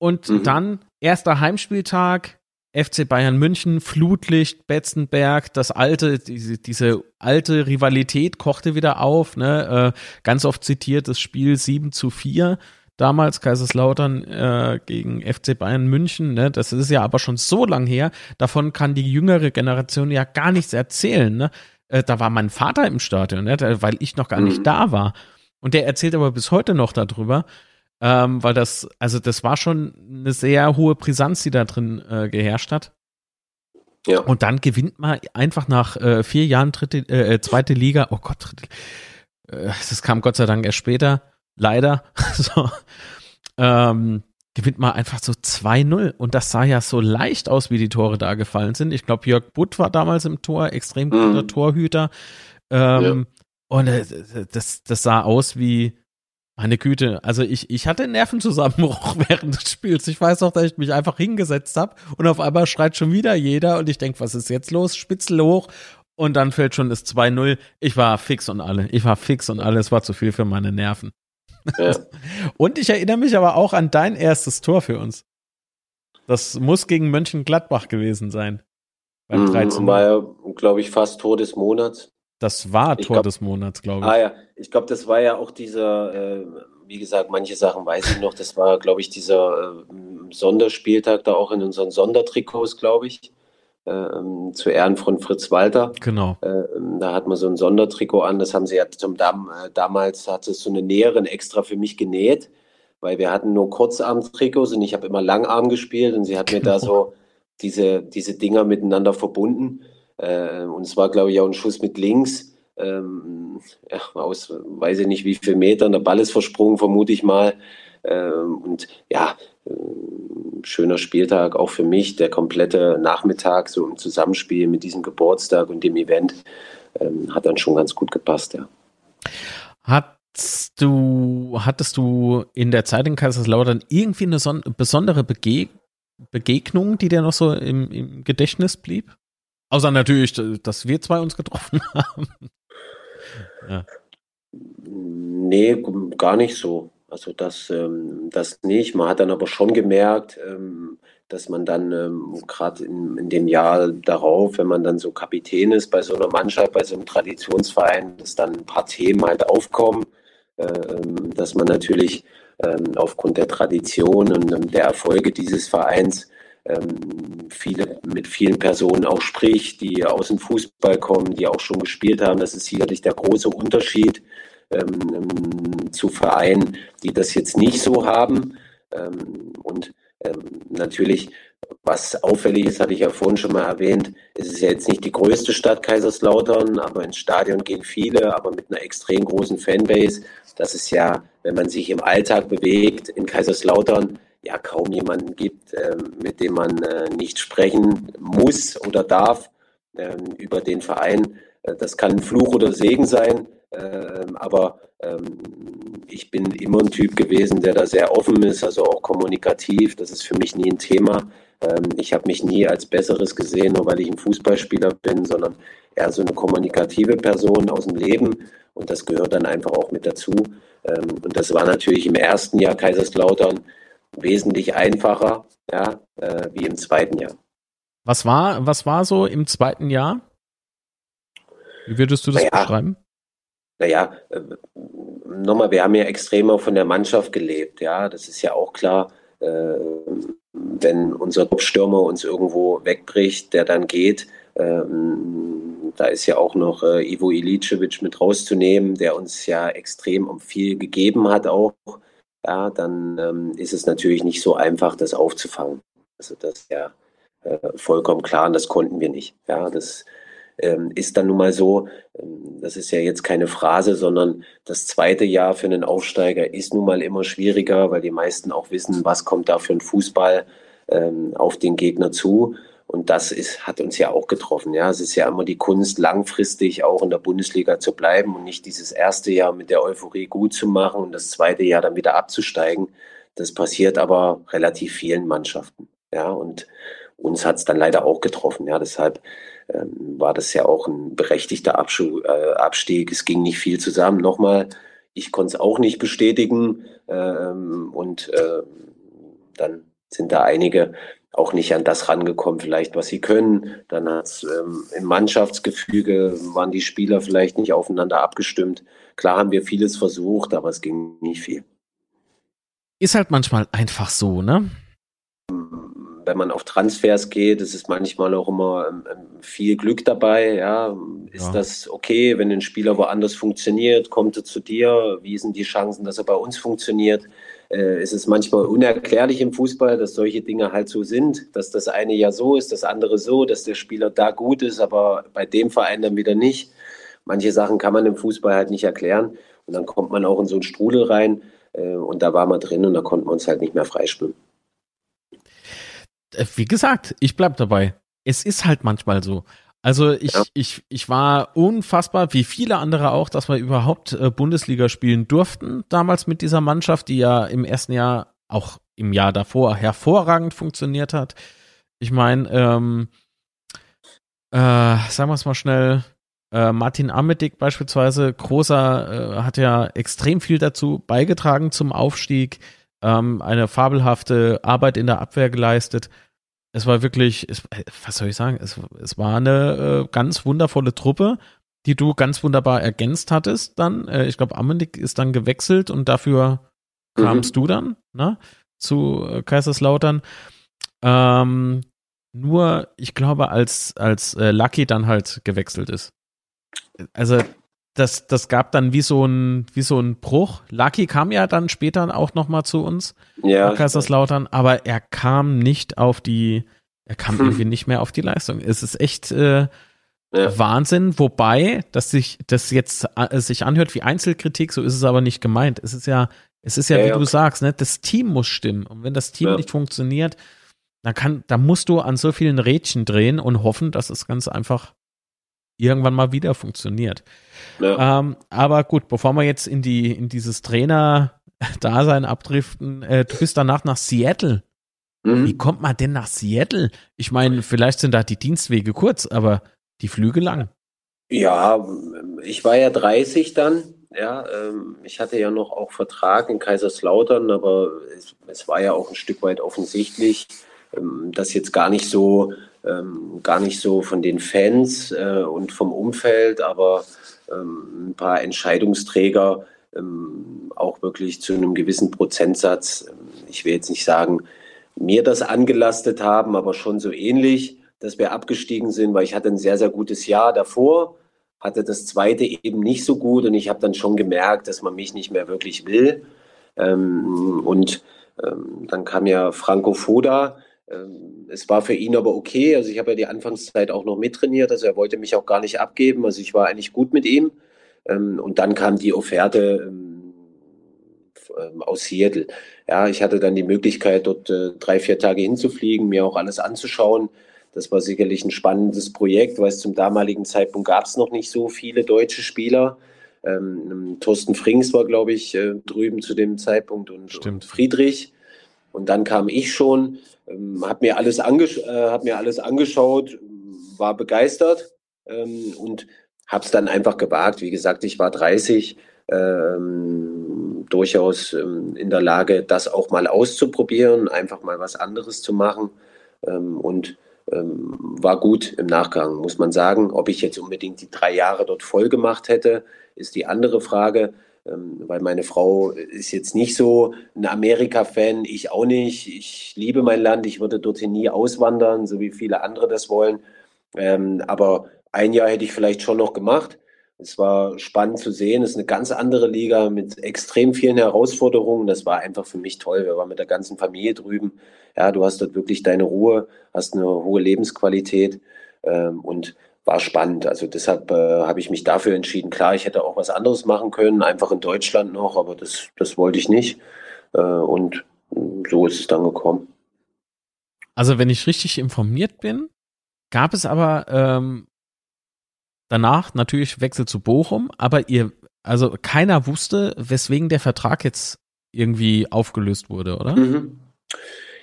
Speaker 2: Und mhm. dann erster Heimspieltag, FC Bayern München, Flutlicht, Betzenberg, das alte, diese, diese alte Rivalität kochte wieder auf, ne? Äh, ganz oft zitiert das Spiel 7 zu 4, damals Kaiserslautern äh, gegen FC Bayern München, ne? Das ist ja aber schon so lang her, davon kann die jüngere Generation ja gar nichts erzählen, ne? Äh, da war mein Vater im Stadion, ne? weil ich noch gar nicht mhm. da war. Und der erzählt aber bis heute noch darüber ähm, weil das, also das war schon eine sehr hohe Brisanz, die da drin äh, geherrscht hat. Ja. Und dann gewinnt man einfach nach äh, vier Jahren dritte, äh, äh zweite Liga. Oh Gott, dritte, äh, das kam Gott sei Dank erst später, leider. so, ähm, gewinnt man einfach so 2-0. Und das sah ja so leicht aus, wie die Tore da gefallen sind. Ich glaube, Jörg Butt war damals im Tor, extrem guter mhm. Torhüter. Ähm, ja. Und äh, das, das sah aus wie, meine Güte, also ich, ich hatte Nervenzusammenbruch während des Spiels. Ich weiß auch, dass ich mich einfach hingesetzt habe und auf einmal schreit schon wieder jeder und ich denke, was ist jetzt los? Spitzel hoch und dann fällt schon das 2-0. Ich war fix und alle. Ich war fix und alle. Es war zu viel für meine Nerven. Ja. und ich erinnere mich aber auch an dein erstes Tor für uns. Das muss gegen Mönchengladbach gewesen sein.
Speaker 3: Beim 13. Mhm, war ja, glaube ich, fast Tor des Monats.
Speaker 2: Das war Tor glaub, des Monats, glaube ich.
Speaker 3: Ah ja, ich glaube, das war ja auch dieser, äh, wie gesagt, manche Sachen weiß ich noch, das war, glaube ich, dieser äh, Sonderspieltag da auch in unseren Sondertrikots, glaube ich. Äh, zu Ehren von Fritz Walter.
Speaker 2: Genau.
Speaker 3: Äh, da hat man so ein Sondertrikot an, das haben sie ja zum Dam äh, damals hat es so eine Näherin extra für mich genäht, weil wir hatten nur Kurzarm-Trikots und ich habe immer Langarm gespielt und sie hat genau. mir da genau. so diese, diese Dinger miteinander verbunden. Äh, und es war, glaube ich, auch ein Schuss mit links. Ähm, ja, aus weiß ich nicht wie viel Metern. Der Ball ist versprungen, vermute ich mal. Ähm, und ja, äh, schöner Spieltag auch für mich. Der komplette Nachmittag so im Zusammenspiel mit diesem Geburtstag und dem Event ähm, hat dann schon ganz gut gepasst, ja.
Speaker 2: Hattest du, hattest du in der Zeit in Kaiserslautern irgendwie eine besondere Bege Begegnung, die dir noch so im, im Gedächtnis blieb? Außer natürlich, dass wir zwei uns getroffen haben.
Speaker 3: ja. Nee, gar nicht so. Also das, ähm, das nicht. Man hat dann aber schon gemerkt, ähm, dass man dann ähm, gerade in, in, dem Jahr darauf, wenn man dann so Kapitän ist bei so einer Mannschaft, bei so einem Traditionsverein, dass dann ein paar Themen halt aufkommen, ähm, dass man natürlich ähm, aufgrund der Tradition und der Erfolge dieses Vereins ähm, viele, mit vielen Personen auch spricht, die aus dem Fußball kommen, die auch schon gespielt haben. Das ist sicherlich der große Unterschied ähm, zu Vereinen, die das jetzt nicht so haben. Ähm, und ähm, natürlich, was auffällig ist, hatte ich ja vorhin schon mal erwähnt, es ist ja jetzt nicht die größte Stadt Kaiserslautern, aber ins Stadion gehen viele, aber mit einer extrem großen Fanbase. Das ist ja, wenn man sich im Alltag bewegt in Kaiserslautern, ja kaum jemanden gibt, äh, mit dem man äh, nicht sprechen muss oder darf äh, über den Verein. Äh, das kann Fluch oder Segen sein, ähm, aber ähm, ich bin immer ein Typ gewesen, der da sehr offen ist, also auch kommunikativ. Das ist für mich nie ein Thema. Ähm, ich habe mich nie als Besseres gesehen, nur weil ich ein Fußballspieler bin, sondern eher so eine kommunikative Person aus dem Leben. Und das gehört dann einfach auch mit dazu. und das war natürlich im ersten Jahr Kaiserslautern wesentlich einfacher, ja, äh, wie im zweiten Jahr.
Speaker 2: Was war, was war so im zweiten Jahr? Wie würdest du das naja, beschreiben?
Speaker 3: Naja, äh, nochmal, wir haben ja extremer von der Mannschaft gelebt, ja, das ist ja auch klar. Äh, wenn unser Topstürmer uns irgendwo wegbricht, der dann geht, ähm, da ist ja auch noch äh, Ivo Ilicevic mit rauszunehmen, der uns ja extrem um viel gegeben hat auch ja, dann ähm, ist es natürlich nicht so einfach, das aufzufangen. Also das ist ja äh, vollkommen klar und das konnten wir nicht. Ja, das ähm, ist dann nun mal so, ähm, das ist ja jetzt keine Phrase, sondern das zweite Jahr für einen Aufsteiger ist nun mal immer schwieriger, weil die meisten auch wissen, was kommt da für ein Fußball ähm, auf den Gegner zu. Und das ist, hat uns ja auch getroffen. Ja, es ist ja immer die Kunst, langfristig auch in der Bundesliga zu bleiben und nicht dieses erste Jahr mit der Euphorie gut zu machen und das zweite Jahr dann wieder abzusteigen. Das passiert aber relativ vielen Mannschaften. Ja, und uns hat es dann leider auch getroffen. Ja, deshalb ähm, war das ja auch ein berechtigter Abschuh, äh, Abstieg. Es ging nicht viel zusammen. Nochmal, ich konnte es auch nicht bestätigen. Ähm, und äh, dann sind da einige auch nicht an das rangekommen, vielleicht was sie können. Dann hat's ähm, im Mannschaftsgefüge waren die Spieler vielleicht nicht aufeinander abgestimmt. Klar haben wir vieles versucht, aber es ging nicht viel.
Speaker 2: Ist halt manchmal einfach so, ne?
Speaker 3: wenn man auf Transfers geht, ist es manchmal auch immer ähm, ähm, viel Glück dabei. Ja, ist ja. das okay, wenn ein Spieler woanders funktioniert, kommt er zu dir? Wie sind die Chancen, dass er bei uns funktioniert? Äh, ist es manchmal unerklärlich im Fußball, dass solche Dinge halt so sind, dass das eine ja so ist, das andere so, dass der Spieler da gut ist, aber bei dem Verein dann wieder nicht. Manche Sachen kann man im Fußball halt nicht erklären und dann kommt man auch in so einen Strudel rein äh, und da war man drin und da konnten wir uns halt nicht mehr freischwimmen.
Speaker 2: Äh, wie gesagt, ich bleib dabei. Es ist halt manchmal so. Also ich, ja. ich, ich war unfassbar, wie viele andere auch, dass wir überhaupt äh, Bundesliga spielen durften, damals mit dieser Mannschaft, die ja im ersten Jahr, auch im Jahr davor, hervorragend funktioniert hat. Ich meine, ähm, äh, sagen wir es mal schnell, äh, Martin Amedik beispielsweise, großer, äh, hat ja extrem viel dazu beigetragen zum Aufstieg ähm, eine fabelhafte Arbeit in der Abwehr geleistet. Es war wirklich, es, äh, was soll ich sagen, es, es war eine äh, ganz wundervolle Truppe, die du ganz wunderbar ergänzt hattest dann. Äh, ich glaube, Amendik ist dann gewechselt und dafür mhm. kamst du dann ne, zu äh, Kaiserslautern. Ähm, nur, ich glaube, als, als äh, Lucky dann halt gewechselt ist. Also das, das gab dann wie so ein, wie so ein Bruch. Lucky kam ja dann später auch nochmal zu uns, ja. Kaiserslautern, aber er kam nicht auf die, er kam hm. irgendwie nicht mehr auf die Leistung. Es ist echt äh, ja. Wahnsinn, wobei, dass sich das jetzt äh, sich anhört wie Einzelkritik, so ist es aber nicht gemeint. Es ist ja, es ist ja, ja wie ja, du sagst, ne, das Team muss stimmen. Und wenn das Team nicht funktioniert, dann kann, da musst du an so vielen Rädchen drehen und hoffen, dass es ganz einfach irgendwann mal wieder funktioniert. Ja. Ähm, aber gut, bevor wir jetzt in die in dieses Trainer-Dasein abdriften, äh, du bist danach nach Seattle. Mhm. Wie kommt man denn nach Seattle? Ich meine, vielleicht sind da die Dienstwege kurz, aber die Flüge lang.
Speaker 3: Ja, ich war ja 30 dann. Ja, ähm, ich hatte ja noch auch Vertrag in Kaiserslautern, aber es, es war ja auch ein Stück weit offensichtlich, ähm, dass jetzt gar nicht so ähm, gar nicht so von den Fans äh, und vom Umfeld, aber ähm, ein paar Entscheidungsträger ähm, auch wirklich zu einem gewissen Prozentsatz, ähm, ich will jetzt nicht sagen, mir das angelastet haben, aber schon so ähnlich, dass wir abgestiegen sind, weil ich hatte ein sehr, sehr gutes Jahr davor, hatte das zweite eben nicht so gut und ich habe dann schon gemerkt, dass man mich nicht mehr wirklich will. Ähm, und ähm, dann kam ja Franco Foda, es war für ihn aber okay. Also ich habe ja die Anfangszeit auch noch mittrainiert. Also er wollte mich auch gar nicht abgeben. Also ich war eigentlich gut mit ihm. Ähm, und dann kam die Offerte ähm, aus Seattle. Ja, ich hatte dann die Möglichkeit, dort äh, drei, vier Tage hinzufliegen, mir auch alles anzuschauen. Das war sicherlich ein spannendes Projekt, weil es zum damaligen Zeitpunkt gab es noch nicht so viele deutsche Spieler. Ähm, Thorsten Frings war, glaube ich, äh, drüben zu dem Zeitpunkt und, und Friedrich. Und dann kam ich schon, ähm, habe mir, alles äh, hab mir alles angeschaut, war begeistert ähm, und habe es dann einfach gewagt. Wie gesagt, ich war 30, ähm, durchaus ähm, in der Lage, das auch mal auszuprobieren, einfach mal was anderes zu machen. Ähm, und ähm, war gut im Nachgang, muss man sagen. Ob ich jetzt unbedingt die drei Jahre dort voll gemacht hätte, ist die andere Frage. Ähm, weil meine Frau ist jetzt nicht so ein Amerika-Fan, ich auch nicht. Ich liebe mein Land, ich würde dorthin nie auswandern, so wie viele andere das wollen. Ähm, aber ein Jahr hätte ich vielleicht schon noch gemacht. Es war spannend zu sehen. Es ist eine ganz andere Liga mit extrem vielen Herausforderungen. Das war einfach für mich toll. Wir waren mit der ganzen Familie drüben. Ja, du hast dort wirklich deine Ruhe, hast eine hohe Lebensqualität. Ähm, und war spannend. Also deshalb äh, habe ich mich dafür entschieden. Klar, ich hätte auch was anderes machen können, einfach in Deutschland noch, aber das, das wollte ich nicht. Äh, und so ist es dann gekommen.
Speaker 2: Also wenn ich richtig informiert bin, gab es aber ähm, danach natürlich Wechsel zu Bochum, aber ihr, also keiner wusste, weswegen der Vertrag jetzt irgendwie aufgelöst wurde, oder? Mhm.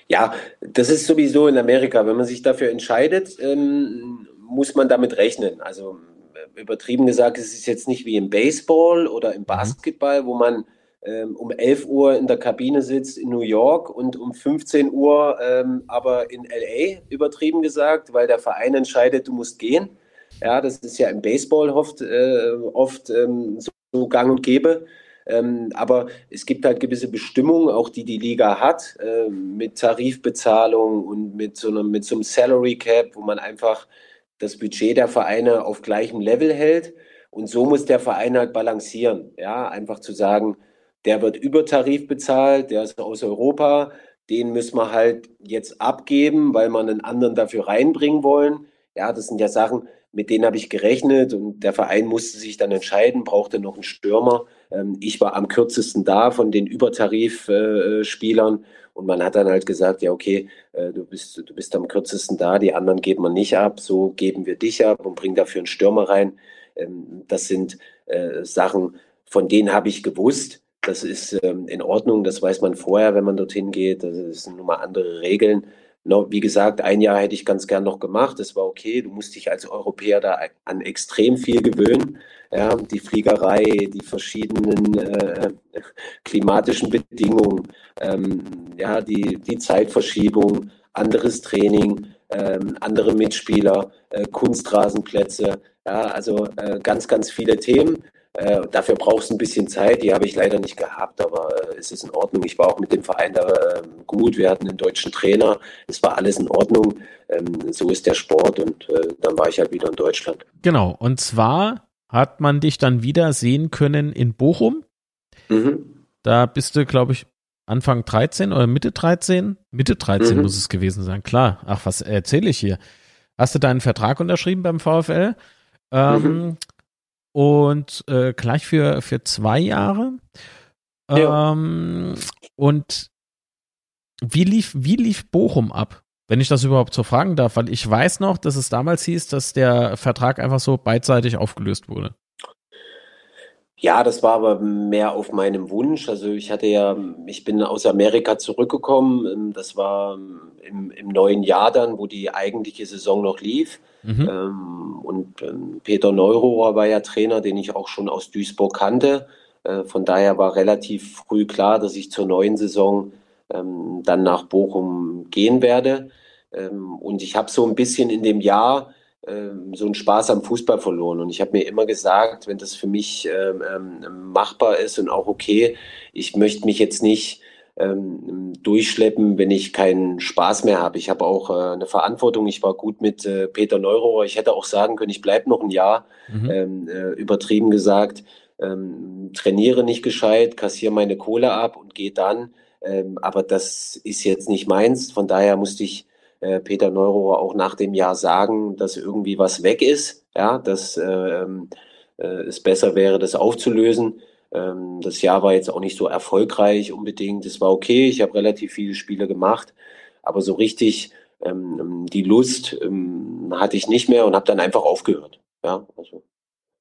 Speaker 3: Ja, das ist sowieso in Amerika. Wenn man sich dafür entscheidet, ähm, muss man damit rechnen. Also äh, übertrieben gesagt, es ist jetzt nicht wie im Baseball oder im mhm. Basketball, wo man ähm, um 11 Uhr in der Kabine sitzt in New York und um 15 Uhr ähm, aber in LA, übertrieben gesagt, weil der Verein entscheidet, du musst gehen. Ja, das ist ja im Baseball oft, äh, oft ähm, so gang und gäbe. Ähm, aber es gibt halt gewisse Bestimmungen, auch die die Liga hat, äh, mit Tarifbezahlung und mit so, einem, mit so einem Salary Cap, wo man einfach das Budget der Vereine auf gleichem Level hält. Und so muss der Verein halt balancieren. Ja, einfach zu sagen, der wird über Tarif bezahlt, der ist aus Europa, den müssen wir halt jetzt abgeben, weil wir einen anderen dafür reinbringen wollen. Ja, das sind ja Sachen, mit denen habe ich gerechnet und der Verein musste sich dann entscheiden, brauchte noch einen Stürmer. Ähm, ich war am kürzesten da von den Übertarifspielern und man hat dann halt gesagt, ja okay, äh, du bist, du bist am kürzesten da, die anderen geben wir nicht ab, so geben wir dich ab und bringen dafür einen Stürmer rein. Ähm, das sind äh, Sachen, von denen habe ich gewusst. Das ist ähm, in Ordnung, das weiß man vorher, wenn man dorthin geht. Das sind nun mal andere Regeln. Wie gesagt, ein Jahr hätte ich ganz gern noch gemacht. Das war okay. Du musst dich als Europäer da an extrem viel gewöhnen. Ja, die Fliegerei, die verschiedenen äh, klimatischen Bedingungen, ähm, ja, die, die Zeitverschiebung, anderes Training, ähm, andere Mitspieler, äh, Kunstrasenplätze. Ja, also äh, ganz, ganz viele Themen. Äh, dafür brauchst du ein bisschen Zeit, die habe ich leider nicht gehabt, aber äh, es ist in Ordnung. Ich war auch mit dem Verein da äh, gut, wir hatten einen deutschen Trainer, es war alles in Ordnung. Ähm, so ist der Sport und äh, dann war ich halt wieder in Deutschland.
Speaker 2: Genau, und zwar hat man dich dann wieder sehen können in Bochum. Mhm. Da bist du, glaube ich, Anfang 13 oder Mitte 13? Mitte 13 mhm. muss es gewesen sein, klar. Ach, was erzähle ich hier? Hast du deinen Vertrag unterschrieben beim VfL? Ähm, mhm und äh, gleich für, für zwei Jahre. Ähm, und wie lief, wie lief Bochum ab? Wenn ich das überhaupt so fragen darf, weil ich weiß noch, dass es damals hieß, dass der Vertrag einfach so beidseitig aufgelöst wurde.
Speaker 3: Ja, das war aber mehr auf meinem Wunsch. Also ich hatte ja, ich bin aus Amerika zurückgekommen. Ähm, das war im, im neuen Jahr dann, wo die eigentliche Saison noch lief. Mhm. Ähm, und ähm, Peter Neurohrer war ja Trainer, den ich auch schon aus Duisburg kannte. Äh, von daher war relativ früh klar, dass ich zur neuen Saison ähm, dann nach Bochum gehen werde. Ähm, und ich habe so ein bisschen in dem Jahr ähm, so einen Spaß am Fußball verloren. Und ich habe mir immer gesagt, wenn das für mich ähm, ähm, machbar ist und auch okay, ich möchte mich jetzt nicht ähm, durchschleppen, wenn ich keinen Spaß mehr habe. Ich habe auch äh, eine Verantwortung. Ich war gut mit äh, Peter Neurohr. Ich hätte auch sagen können, ich bleibe noch ein Jahr, mhm. ähm, äh, übertrieben gesagt, ähm, trainiere nicht gescheit, kassiere meine Kohle ab und gehe dann. Ähm, aber das ist jetzt nicht meins. Von daher musste ich äh, Peter Neurohr auch nach dem Jahr sagen, dass irgendwie was weg ist, ja, dass ähm, äh, es besser wäre, das aufzulösen. Ähm, das Jahr war jetzt auch nicht so erfolgreich unbedingt. Es war okay, ich habe relativ viele Spiele gemacht, aber so richtig ähm, die Lust ähm, hatte ich nicht mehr und habe dann einfach aufgehört. Ja, also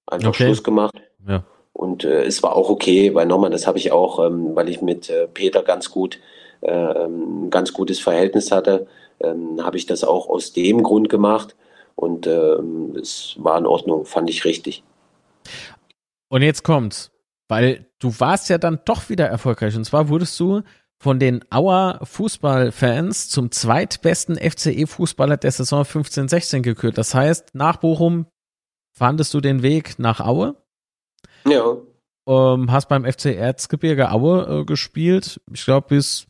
Speaker 3: einfach okay. Schluss gemacht. Ja. Und äh, es war auch okay, weil nochmal, das habe ich auch, ähm, weil ich mit äh, Peter ganz gut, äh, ähm, ganz gutes Verhältnis hatte ähm, habe ich das auch aus dem Grund gemacht und ähm, es war in Ordnung, fand ich richtig.
Speaker 2: Und jetzt kommt's, weil du warst ja dann doch wieder erfolgreich und zwar wurdest du von den Auer Fußballfans zum zweitbesten FCE-Fußballer der Saison 15-16 gekürt. Das heißt, nach Bochum fandest du den Weg nach Aue. Ja. Ähm, hast beim FC Erzgebirge Aue äh, gespielt. Ich glaube, bis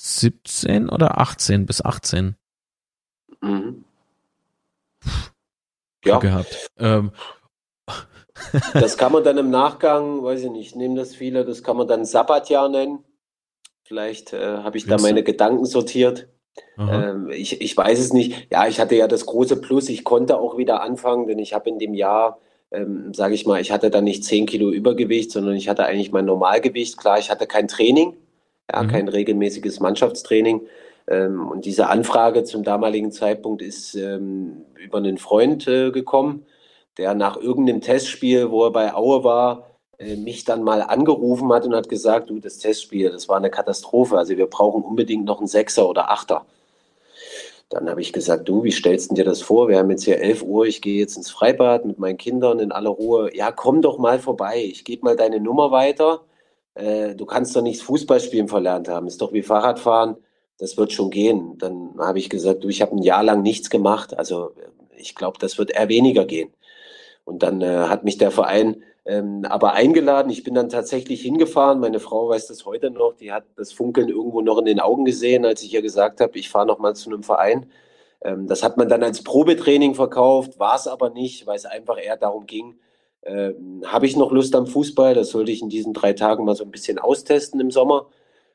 Speaker 2: 17 oder 18 bis 18. Mhm.
Speaker 3: Ja. Gehabt. Ähm. Das kann man dann im Nachgang, weiß ich nicht, nehmen das viele, das kann man dann Sabbatjahr nennen. Vielleicht äh, habe ich da meine Gedanken sortiert. Ähm, ich, ich weiß es nicht. Ja, ich hatte ja das große Plus, ich konnte auch wieder anfangen, denn ich habe in dem Jahr, ähm, sage ich mal, ich hatte dann nicht 10 Kilo Übergewicht, sondern ich hatte eigentlich mein Normalgewicht. Klar, ich hatte kein Training ja, mhm. kein regelmäßiges Mannschaftstraining. Ähm, und diese Anfrage zum damaligen Zeitpunkt ist ähm, über einen Freund äh, gekommen, der nach irgendeinem Testspiel, wo er bei Aue war, äh, mich dann mal angerufen hat und hat gesagt, du, das Testspiel, das war eine Katastrophe. Also wir brauchen unbedingt noch einen Sechser oder Achter. Dann habe ich gesagt, du, wie stellst du dir das vor? Wir haben jetzt hier 11 Uhr, ich gehe jetzt ins Freibad mit meinen Kindern in aller Ruhe. Ja, komm doch mal vorbei, ich gebe mal deine Nummer weiter. Äh, du kannst doch nicht Fußballspielen verlernt haben, ist doch wie Fahrradfahren, das wird schon gehen. Dann habe ich gesagt, du, ich habe ein Jahr lang nichts gemacht, also ich glaube, das wird eher weniger gehen. Und dann äh, hat mich der Verein ähm, aber eingeladen. Ich bin dann tatsächlich hingefahren. Meine Frau weiß das heute noch. Die hat das Funkeln irgendwo noch in den Augen gesehen, als ich ihr gesagt habe, ich fahre noch mal zu einem Verein. Ähm, das hat man dann als Probetraining verkauft, war es aber nicht, weil es einfach eher darum ging, ähm, habe ich noch Lust am Fußball? Das sollte ich in diesen drei Tagen mal so ein bisschen austesten im Sommer.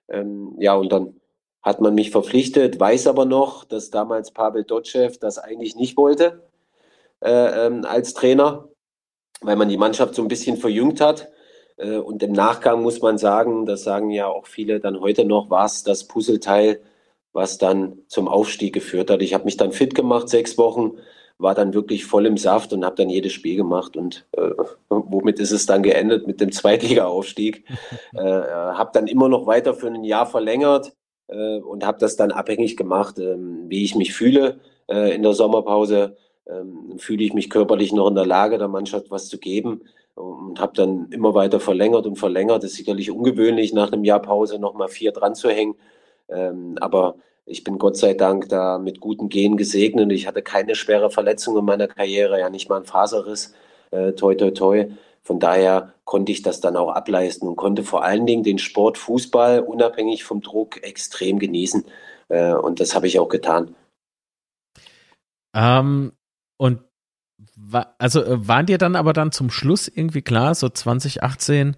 Speaker 3: Ähm, ja, und dann hat man mich verpflichtet, weiß aber noch, dass damals Pavel Dotschew das eigentlich nicht wollte äh, ähm, als Trainer weil man die Mannschaft so ein bisschen verjüngt hat. Äh, und im Nachgang muss man sagen, das sagen ja auch viele dann heute noch, war es das Puzzleteil, was dann zum Aufstieg geführt hat. Ich habe mich dann fit gemacht, sechs Wochen, war dann wirklich voll im Saft und habe dann jedes Spiel gemacht. Und äh, womit ist es dann geendet? Mit dem Zweitliga-Aufstieg. äh, habe dann immer noch weiter für ein Jahr verlängert äh, und habe das dann abhängig gemacht, ähm, wie ich mich fühle äh, in der Sommerpause ähm, fühle ich mich körperlich noch in der Lage, der Mannschaft was zu geben und habe dann immer weiter verlängert und verlängert. Das ist sicherlich ungewöhnlich, nach einem Jahr Pause nochmal vier dran zu hängen. Ähm, aber ich bin Gott sei Dank da mit guten Genen gesegnet. Ich hatte keine schwere Verletzung in meiner Karriere, ja nicht mal ein Faserriss. Äh, toi, toi, toi. Von daher konnte ich das dann auch ableisten und konnte vor allen Dingen den Sport Fußball unabhängig vom Druck extrem genießen. Äh, und das habe ich auch getan.
Speaker 2: Ähm, und war, also äh, waren dir dann aber dann zum Schluss irgendwie klar, so 2018,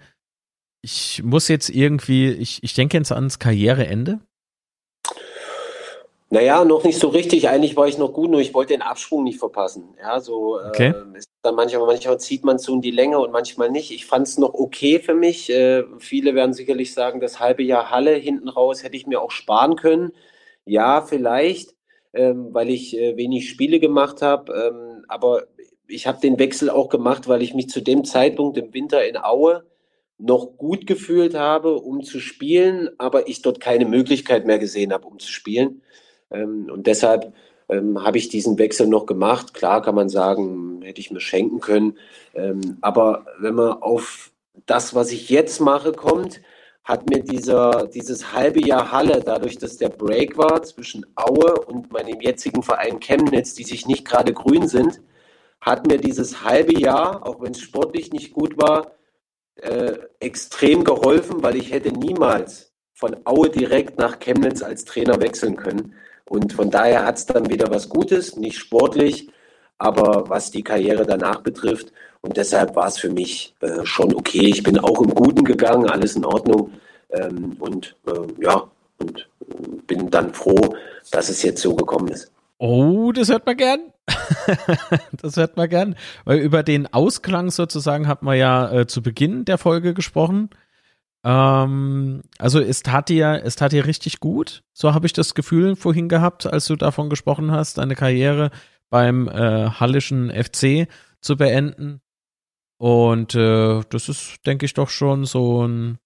Speaker 2: ich muss jetzt irgendwie, ich, ich denke jetzt ans Karriereende?
Speaker 3: Naja, noch nicht so richtig. Eigentlich war ich noch gut, nur ich wollte den Absprung nicht verpassen. Ja, so okay. äh, ist dann manchmal, manchmal zieht man so in die Länge und manchmal nicht. Ich fand es noch okay für mich. Äh, viele werden sicherlich sagen, das halbe Jahr Halle hinten raus hätte ich mir auch sparen können. Ja, vielleicht ähm, weil ich äh, wenig Spiele gemacht habe. Ähm, aber ich habe den Wechsel auch gemacht, weil ich mich zu dem Zeitpunkt im Winter in Aue noch gut gefühlt habe, um zu spielen, aber ich dort keine Möglichkeit mehr gesehen habe, um zu spielen. Ähm, und deshalb ähm, habe ich diesen Wechsel noch gemacht. Klar kann man sagen, hätte ich mir schenken können. Ähm, aber wenn man auf das, was ich jetzt mache, kommt, hat mir dieser, dieses halbe Jahr Halle, dadurch, dass der Break war zwischen Aue und meinem jetzigen Verein Chemnitz, die sich nicht gerade grün sind, hat mir dieses halbe Jahr, auch wenn es sportlich nicht gut war, äh, extrem geholfen, weil ich hätte niemals von Aue direkt nach Chemnitz als Trainer wechseln können. Und von daher hat es dann wieder was Gutes, nicht sportlich, aber was die Karriere danach betrifft. Und deshalb war es für mich äh, schon okay. Ich bin auch im Guten gegangen, alles in Ordnung. Ähm, und äh, ja, und äh, bin dann froh, dass es jetzt so gekommen ist.
Speaker 2: Oh, das hört man gern. das hört man gern. Weil über den Ausklang sozusagen hat man ja äh, zu Beginn der Folge gesprochen. Ähm, also es tat dir, es tat dir richtig gut. So habe ich das Gefühl vorhin gehabt, als du davon gesprochen hast, deine Karriere beim äh, Hallischen FC zu beenden. Und äh, das ist, denke ich, doch schon so ein,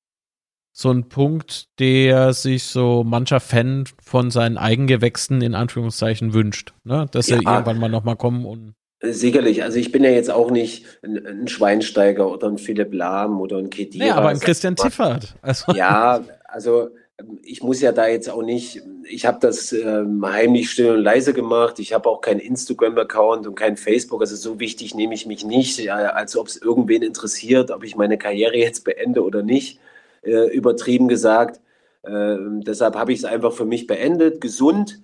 Speaker 2: so ein Punkt, der sich so mancher Fan von seinen Eigengewächsen in Anführungszeichen wünscht, ne? dass ja, sie irgendwann mal nochmal kommen und.
Speaker 3: Sicherlich, also ich bin ja jetzt auch nicht ein, ein Schweinsteiger oder ein Philipp Lahm oder ein Kedira.
Speaker 2: Ja, aber ein Christian Ziffert.
Speaker 3: Also. Ja, also ich muss ja da jetzt auch nicht, ich habe das ähm, heimlich still und leise gemacht. Ich habe auch keinen Instagram-Account und kein Facebook. Also so wichtig nehme ich mich nicht, ja, als ob es irgendwen interessiert, ob ich meine Karriere jetzt beende oder nicht. Äh, übertrieben gesagt. Äh, deshalb habe ich es einfach für mich beendet, gesund.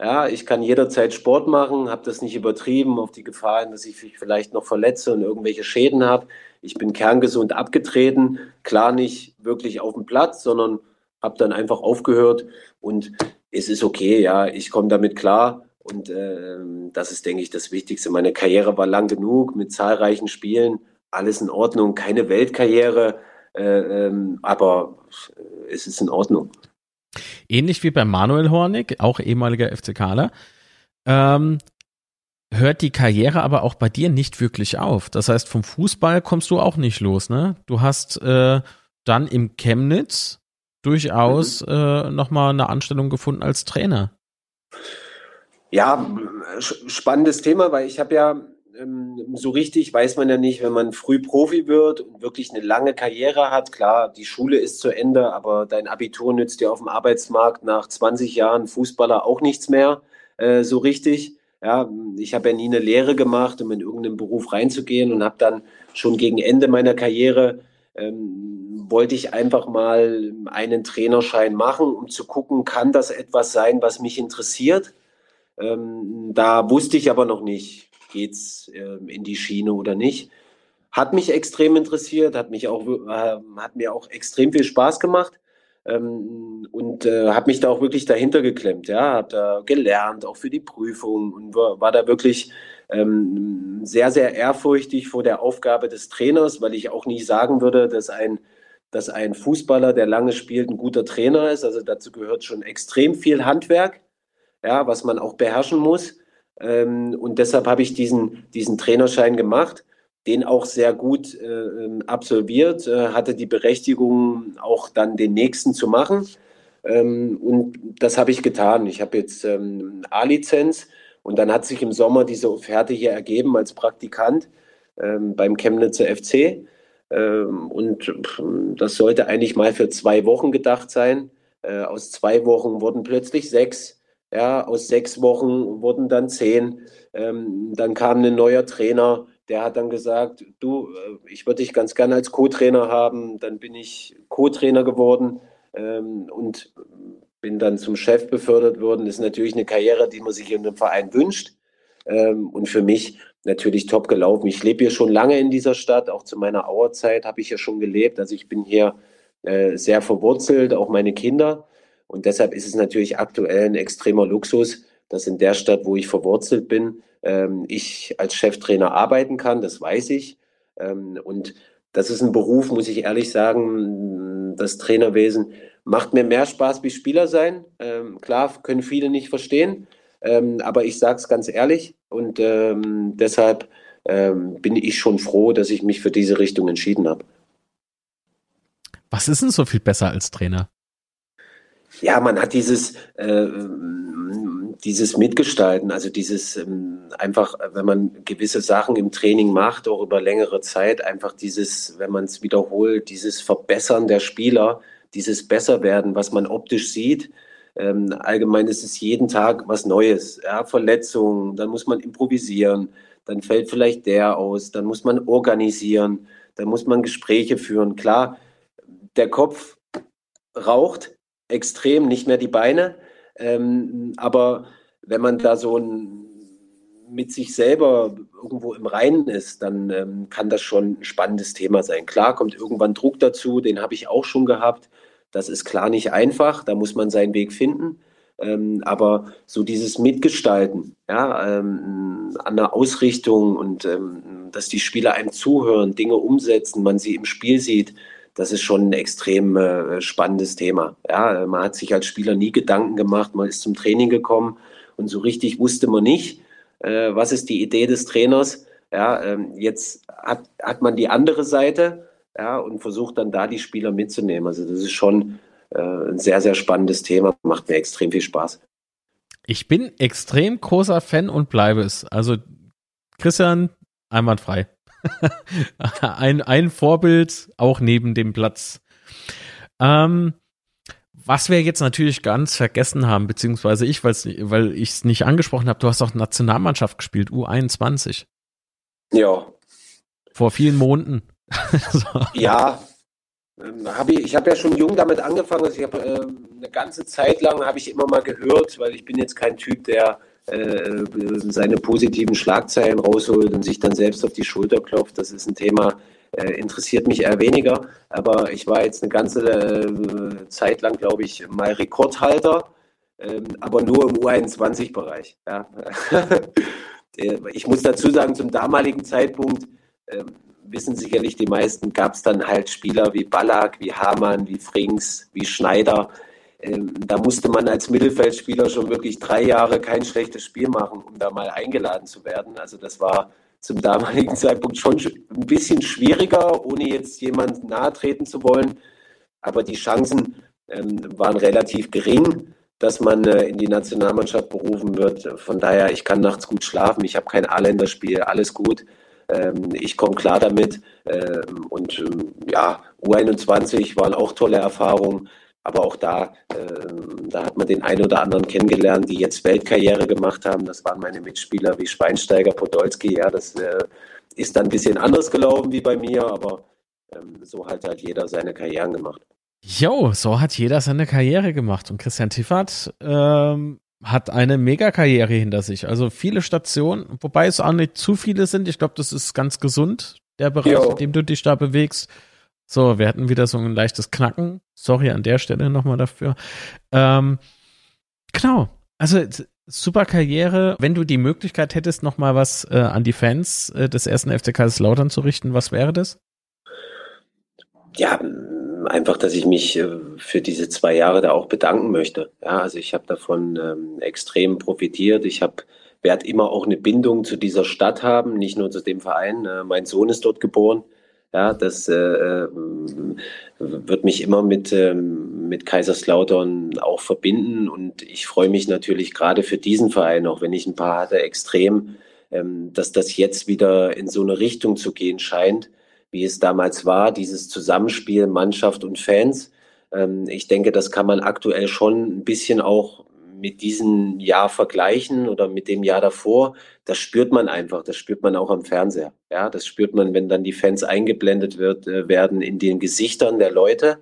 Speaker 3: Ja, ich kann jederzeit Sport machen, habe das nicht übertrieben auf die Gefahr dass ich mich vielleicht noch verletze und irgendwelche Schäden habe. Ich bin kerngesund abgetreten, klar nicht wirklich auf dem Platz, sondern habe dann einfach aufgehört und es ist okay, ja, ich komme damit klar und äh, das ist, denke ich, das Wichtigste. Meine Karriere war lang genug mit zahlreichen Spielen, alles in Ordnung, keine Weltkarriere, äh, ähm, aber es ist in Ordnung.
Speaker 2: Ähnlich wie bei Manuel Hornig, auch ehemaliger FCKler, ähm, hört die Karriere aber auch bei dir nicht wirklich auf. Das heißt, vom Fußball kommst du auch nicht los, ne? Du hast äh, dann im Chemnitz durchaus mhm. äh, nochmal eine Anstellung gefunden als Trainer.
Speaker 3: Ja, spannendes Thema, weil ich habe ja so richtig weiß man ja nicht, wenn man früh Profi wird und wirklich eine lange Karriere hat. Klar, die Schule ist zu Ende, aber dein Abitur nützt dir auf dem Arbeitsmarkt nach 20 Jahren Fußballer auch nichts mehr äh, so richtig. Ja, ich habe ja nie eine Lehre gemacht, um in irgendeinen Beruf reinzugehen und habe dann schon gegen Ende meiner Karriere ähm, wollte ich einfach mal einen Trainerschein machen, um zu gucken, kann das etwas sein, was mich interessiert. Ähm, da wusste ich aber noch nicht, geht's äh, in die Schiene oder nicht. Hat mich extrem interessiert, hat mich auch, äh, hat mir auch extrem viel Spaß gemacht ähm, und äh, habe mich da auch wirklich dahinter geklemmt, ja, habe da gelernt, auch für die Prüfung und war, war da wirklich ähm, sehr, sehr ehrfurchtig vor der Aufgabe des Trainers, weil ich auch nie sagen würde, dass ein, dass ein Fußballer, der lange spielt, ein guter Trainer ist. Also dazu gehört schon extrem viel Handwerk, ja, was man auch beherrschen muss. Ähm, und deshalb habe ich diesen, diesen Trainerschein gemacht den auch sehr gut äh, ähm, absolviert, äh, hatte die Berechtigung, auch dann den nächsten zu machen. Ähm, und das habe ich getan. Ich habe jetzt ähm, A-Lizenz und dann hat sich im Sommer diese Offerte hier ergeben als Praktikant ähm, beim Chemnitzer FC. Ähm, und das sollte eigentlich mal für zwei Wochen gedacht sein. Äh, aus zwei Wochen wurden plötzlich sechs. Ja, aus sechs Wochen wurden dann zehn. Ähm, dann kam ein neuer Trainer der hat dann gesagt, du, äh, ich würde dich ganz gerne als Co-Trainer haben. Dann bin ich Co-Trainer geworden ähm, und bin dann zum Chef befördert worden. Das ist natürlich eine Karriere, die man sich in einem Verein wünscht. Ähm, und für mich natürlich top gelaufen. Ich lebe hier schon lange in dieser Stadt. Auch zu meiner Auerzeit habe ich hier schon gelebt. Also ich bin hier äh, sehr verwurzelt, auch meine Kinder. Und deshalb ist es natürlich aktuell ein extremer Luxus, dass in der Stadt, wo ich verwurzelt bin, ähm, ich als Cheftrainer arbeiten kann, das weiß ich. Ähm, und das ist ein Beruf, muss ich ehrlich sagen, das Trainerwesen macht mir mehr Spaß wie Spieler sein. Ähm, klar, können viele nicht verstehen, aber ich sage es ganz ehrlich und deshalb bin ich schon froh, dass ich mich für diese Richtung entschieden habe.
Speaker 2: Was ist denn so viel besser als Trainer?
Speaker 3: Ja, man hat dieses, äh, dieses Mitgestalten, also dieses ähm, einfach, wenn man gewisse Sachen im Training macht, auch über längere Zeit, einfach dieses, wenn man es wiederholt, dieses Verbessern der Spieler, dieses Besserwerden, was man optisch sieht. Ähm, allgemein ist es jeden Tag was Neues. Ja, Verletzungen, dann muss man improvisieren, dann fällt vielleicht der aus, dann muss man organisieren, dann muss man Gespräche führen. Klar, der Kopf raucht extrem, nicht mehr die Beine ähm, aber wenn man da so ein, mit sich selber irgendwo im Reinen ist, dann ähm, kann das schon ein spannendes Thema sein. Klar kommt irgendwann Druck dazu, den habe ich auch schon gehabt. Das ist klar nicht einfach, da muss man seinen Weg finden. Ähm, aber so dieses Mitgestalten, ja, ähm, an der Ausrichtung und ähm, dass die Spieler einem zuhören, Dinge umsetzen, man sie im Spiel sieht, das ist schon ein extrem äh, spannendes Thema. Ja, man hat sich als Spieler nie Gedanken gemacht, man ist zum Training gekommen und so richtig wusste man nicht, äh, was ist die Idee des Trainers. Ja, ähm, jetzt hat, hat man die andere Seite ja, und versucht dann da die Spieler mitzunehmen. Also das ist schon äh, ein sehr, sehr spannendes Thema, macht mir extrem viel Spaß.
Speaker 2: Ich bin extrem großer Fan und bleibe es. Also Christian, einwandfrei. ein, ein Vorbild auch neben dem Platz. Ähm, was wir jetzt natürlich ganz vergessen haben, beziehungsweise ich, weil ich es nicht angesprochen habe, du hast auch Nationalmannschaft gespielt, U21.
Speaker 3: Ja.
Speaker 2: Vor vielen Monaten.
Speaker 3: so. Ja, ähm, hab ich, ich habe ja schon jung damit angefangen. Also ich habe äh, eine ganze Zeit lang habe ich immer mal gehört, weil ich bin jetzt kein Typ, der äh, seine positiven Schlagzeilen rausholt und sich dann selbst auf die Schulter klopft. Das ist ein Thema, äh, interessiert mich eher weniger. Aber ich war jetzt eine ganze äh, Zeit lang, glaube ich, mal Rekordhalter, ähm, aber nur im U21-Bereich. Ja. ich muss dazu sagen, zum damaligen Zeitpunkt, ähm, wissen sicherlich die meisten, gab es dann halt Spieler wie Ballack, wie Hamann, wie Frings, wie Schneider, da musste man als Mittelfeldspieler schon wirklich drei Jahre kein schlechtes Spiel machen, um da mal eingeladen zu werden. Also das war zum damaligen Zeitpunkt schon ein bisschen schwieriger, ohne jetzt jemand nahe treten zu wollen. Aber die Chancen ähm, waren relativ gering, dass man äh, in die Nationalmannschaft berufen wird. Von daher, ich kann nachts gut schlafen, ich habe kein A-Länderspiel, alles gut. Ähm, ich komme klar damit. Ähm, und ähm, ja, U21 waren auch tolle Erfahrungen. Aber auch da, äh, da hat man den einen oder anderen kennengelernt, die jetzt Weltkarriere gemacht haben. Das waren meine Mitspieler wie Schweinsteiger, Podolski. Ja, das äh, ist dann ein bisschen anders gelaufen wie bei mir, aber ähm, so hat halt jeder seine Karrieren gemacht.
Speaker 2: Jo, so hat jeder seine Karriere gemacht. Und Christian Tiffert ähm, hat eine Megakarriere hinter sich. Also viele Stationen, wobei es auch nicht zu viele sind. Ich glaube, das ist ganz gesund, der Bereich, jo. in dem du dich da bewegst. So, wir hatten wieder so ein leichtes Knacken. Sorry an der Stelle nochmal dafür. Ähm, genau. Also super Karriere. Wenn du die Möglichkeit hättest, nochmal was äh, an die Fans äh, des ersten FC Kaiserslautern zu richten, was wäre das?
Speaker 3: Ja, einfach, dass ich mich äh, für diese zwei Jahre da auch bedanken möchte. Ja, also ich habe davon ähm, extrem profitiert. Ich habe werde immer auch eine Bindung zu dieser Stadt haben, nicht nur zu dem Verein. Äh, mein Sohn ist dort geboren. Ja, das äh, äh wird mich immer mit, ähm, mit Kaiserslautern auch verbinden und ich freue mich natürlich gerade für diesen Verein, auch wenn ich ein paar hatte, extrem, ähm, dass das jetzt wieder in so eine Richtung zu gehen scheint wie es damals war, dieses Zusammenspiel Mannschaft und Fans. Ähm, ich denke, das kann man aktuell schon ein bisschen auch mit diesem Jahr vergleichen oder mit dem Jahr davor. Das spürt man einfach, das spürt man auch am Fernseher. Ja, das spürt man, wenn dann die Fans eingeblendet wird, äh, werden in den Gesichtern der Leute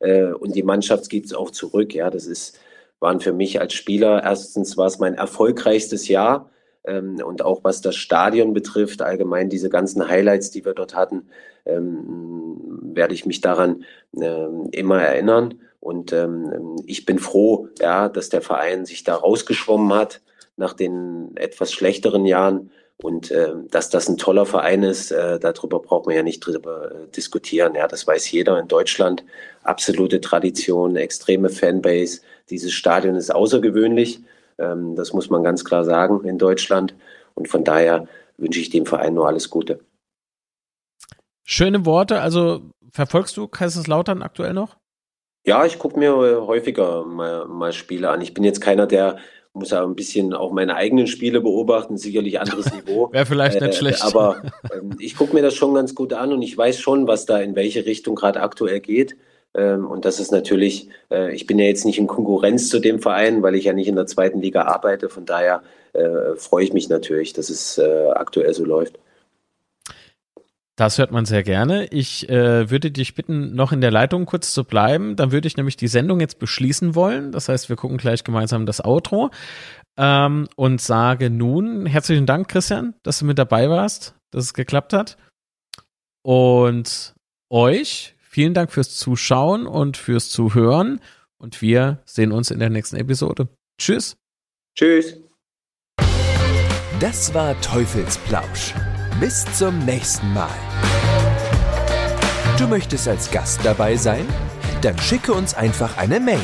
Speaker 3: äh, und die Mannschaft gibt es auch zurück. Ja, das ist, waren für mich als Spieler erstens war es mein erfolgreichstes Jahr ähm, und auch was das Stadion betrifft, allgemein diese ganzen Highlights, die wir dort hatten, ähm, werde ich mich daran ähm, immer erinnern. Und ähm, ich bin froh, ja, dass der Verein sich da rausgeschwommen hat nach den etwas schlechteren Jahren und äh, dass das ein toller Verein ist, äh, darüber braucht man ja nicht drüber äh, diskutieren. Ja, das weiß jeder in Deutschland. Absolute Tradition, extreme Fanbase. Dieses Stadion ist außergewöhnlich. Ähm, das muss man ganz klar sagen in Deutschland. Und von daher wünsche ich dem Verein nur alles Gute.
Speaker 2: Schöne Worte. Also verfolgst du Kaiserslautern aktuell noch?
Speaker 3: Ja, ich gucke mir häufiger mal, mal Spiele an. Ich bin jetzt keiner, der muss ja ein bisschen auch meine eigenen Spiele beobachten, sicherlich anderes Niveau.
Speaker 2: Wäre vielleicht nicht äh, schlecht.
Speaker 3: Aber äh, ich gucke mir das schon ganz gut an und ich weiß schon, was da in welche Richtung gerade aktuell geht. Ähm, und das ist natürlich, äh, ich bin ja jetzt nicht in Konkurrenz zu dem Verein, weil ich ja nicht in der zweiten Liga arbeite. Von daher äh, freue ich mich natürlich, dass es äh, aktuell so läuft.
Speaker 2: Das hört man sehr gerne. Ich äh, würde dich bitten, noch in der Leitung kurz zu bleiben. Dann würde ich nämlich die Sendung jetzt beschließen wollen. Das heißt, wir gucken gleich gemeinsam das Outro ähm, und sage nun herzlichen Dank, Christian, dass du mit dabei warst, dass es geklappt hat. Und euch Vielen Dank fürs Zuschauen und fürs Zuhören. Und wir sehen uns in der nächsten Episode. Tschüss.
Speaker 3: Tschüss.
Speaker 1: Das war Teufelsplausch. Bis zum nächsten Mal. Du möchtest als Gast dabei sein? Dann schicke uns einfach eine Mail